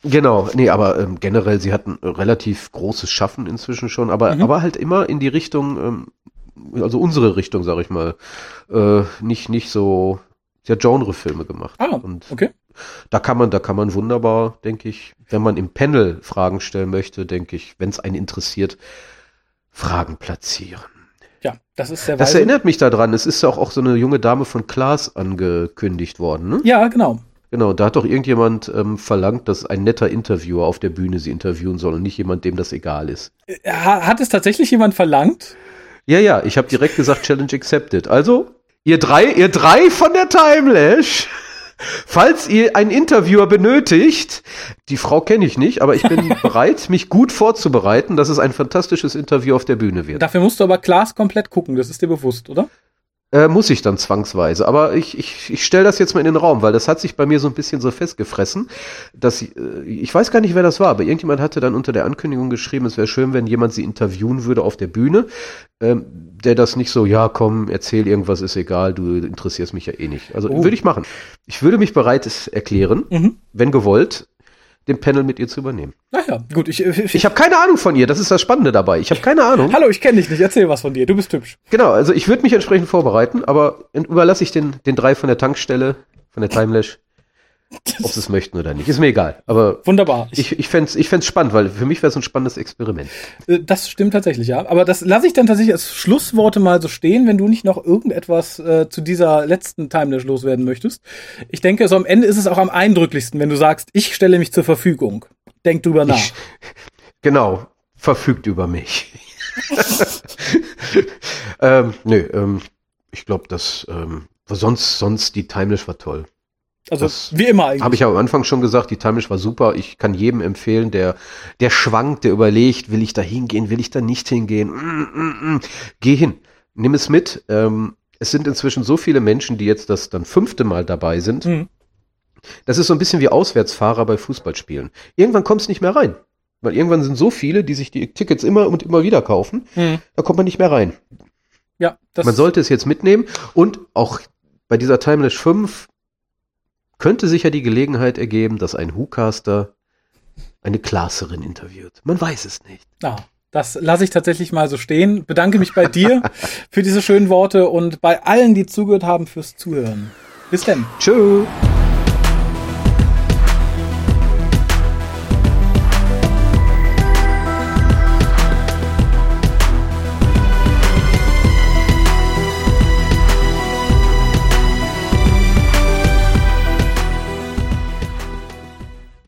Genau, nee, aber ähm, generell, sie hatten relativ großes Schaffen inzwischen schon, aber, Mhm. aber halt immer in die Richtung, ähm, also unsere Richtung, sag ich mal, äh, nicht, nicht so, sie hat Genre-Filme gemacht. Ah, Und okay. da kann man, da kann man wunderbar, denke ich, wenn man im Panel Fragen stellen möchte, denke ich, wenn es einen interessiert, Fragen platzieren. Ja, das ist sehr Das weise. erinnert mich daran, es ist ja auch, auch so eine junge Dame von Klaas angekündigt worden, ne? Ja, genau. Genau, da hat doch irgendjemand ähm, verlangt, dass ein netter Interviewer auf der Bühne sie interviewen soll und nicht jemand, dem das egal ist. Ha- Hat es tatsächlich jemand verlangt? Ja, ja, ich habe direkt gesagt, Challenge accepted. Also, ihr drei, ihr drei von der Timelash, falls ihr einen Interviewer benötigt, die Frau kenne ich nicht, aber ich bin bereit, mich gut vorzubereiten, dass es ein fantastisches Interview auf der Bühne wird. Dafür musst du aber Klaas komplett gucken, das ist dir bewusst, oder? Äh, muss ich dann zwangsweise. Aber ich, ich, ich stelle das jetzt mal in den Raum, weil das hat sich bei mir so ein bisschen so festgefressen, dass ich, äh, ich weiß gar nicht, wer das war, aber irgendjemand hatte dann unter der Ankündigung geschrieben, es wäre schön, wenn jemand sie interviewen würde auf der Bühne, ähm, der das nicht so, ja, komm, erzähl irgendwas, ist egal, du interessierst mich ja eh nicht. Also Oh. würde ich machen. Ich würde mich bereit erklären, Mhm. wenn gewollt, den Panel mit ihr zu übernehmen. Naja, gut, ich, ich, Ich habe keine Ahnung von ihr, das ist das Spannende dabei. Ich habe keine Ahnung. Hallo, ich kenne dich nicht, erzähl was von dir, du bist hübsch. Genau, also ich würde mich entsprechend vorbereiten, aber überlasse ich den, den drei von der Tankstelle, von der Timelash, ob sie es möchten oder nicht. Ist mir egal. Aber Wunderbar. Ich, ich, ich fände es ich fänd's spannend, weil für mich wäre es ein spannendes Experiment. äh, das stimmt tatsächlich, ja. Aber das lasse ich dann tatsächlich als Schlussworte mal so stehen, wenn du nicht noch irgendetwas äh, zu dieser letzten Timelash loswerden möchtest. Ich denke, so am Ende ist es auch am eindrücklichsten, wenn du sagst, ich stelle mich zur Verfügung. Denk drüber nach. Ich, genau, verfügt über mich. ähm, nö, ähm, ich glaube, dass ähm, sonst, sonst die Timelash war toll. Also das wie immer eigentlich. Habe ich ja am Anfang schon gesagt, die Timelash war super. Ich kann jedem empfehlen, der, der schwankt, der überlegt, will ich da hingehen, will ich da nicht hingehen. Mm, mm, mm. Geh hin, nimm es mit. Ähm, es sind inzwischen so viele Menschen, die jetzt das dann fünfte Mal dabei sind. Mhm. Das ist so ein bisschen wie Auswärtsfahrer bei Fußballspielen. Irgendwann kommst du nicht mehr rein. Weil irgendwann sind so viele, die sich die Tickets immer und immer wieder kaufen, Mhm. da kommt man nicht mehr rein. Ja, das Man sollte es jetzt mitnehmen und auch bei dieser Timelash 5 könnte sich ja die Gelegenheit ergeben, dass ein WhoCaster eine Klasserin interviewt. Man weiß es nicht. Ah, das lasse ich tatsächlich mal so stehen. Bedanke mich bei dir für diese schönen Worte und bei allen, die zugehört haben, fürs Zuhören. Bis denn. Tschüss.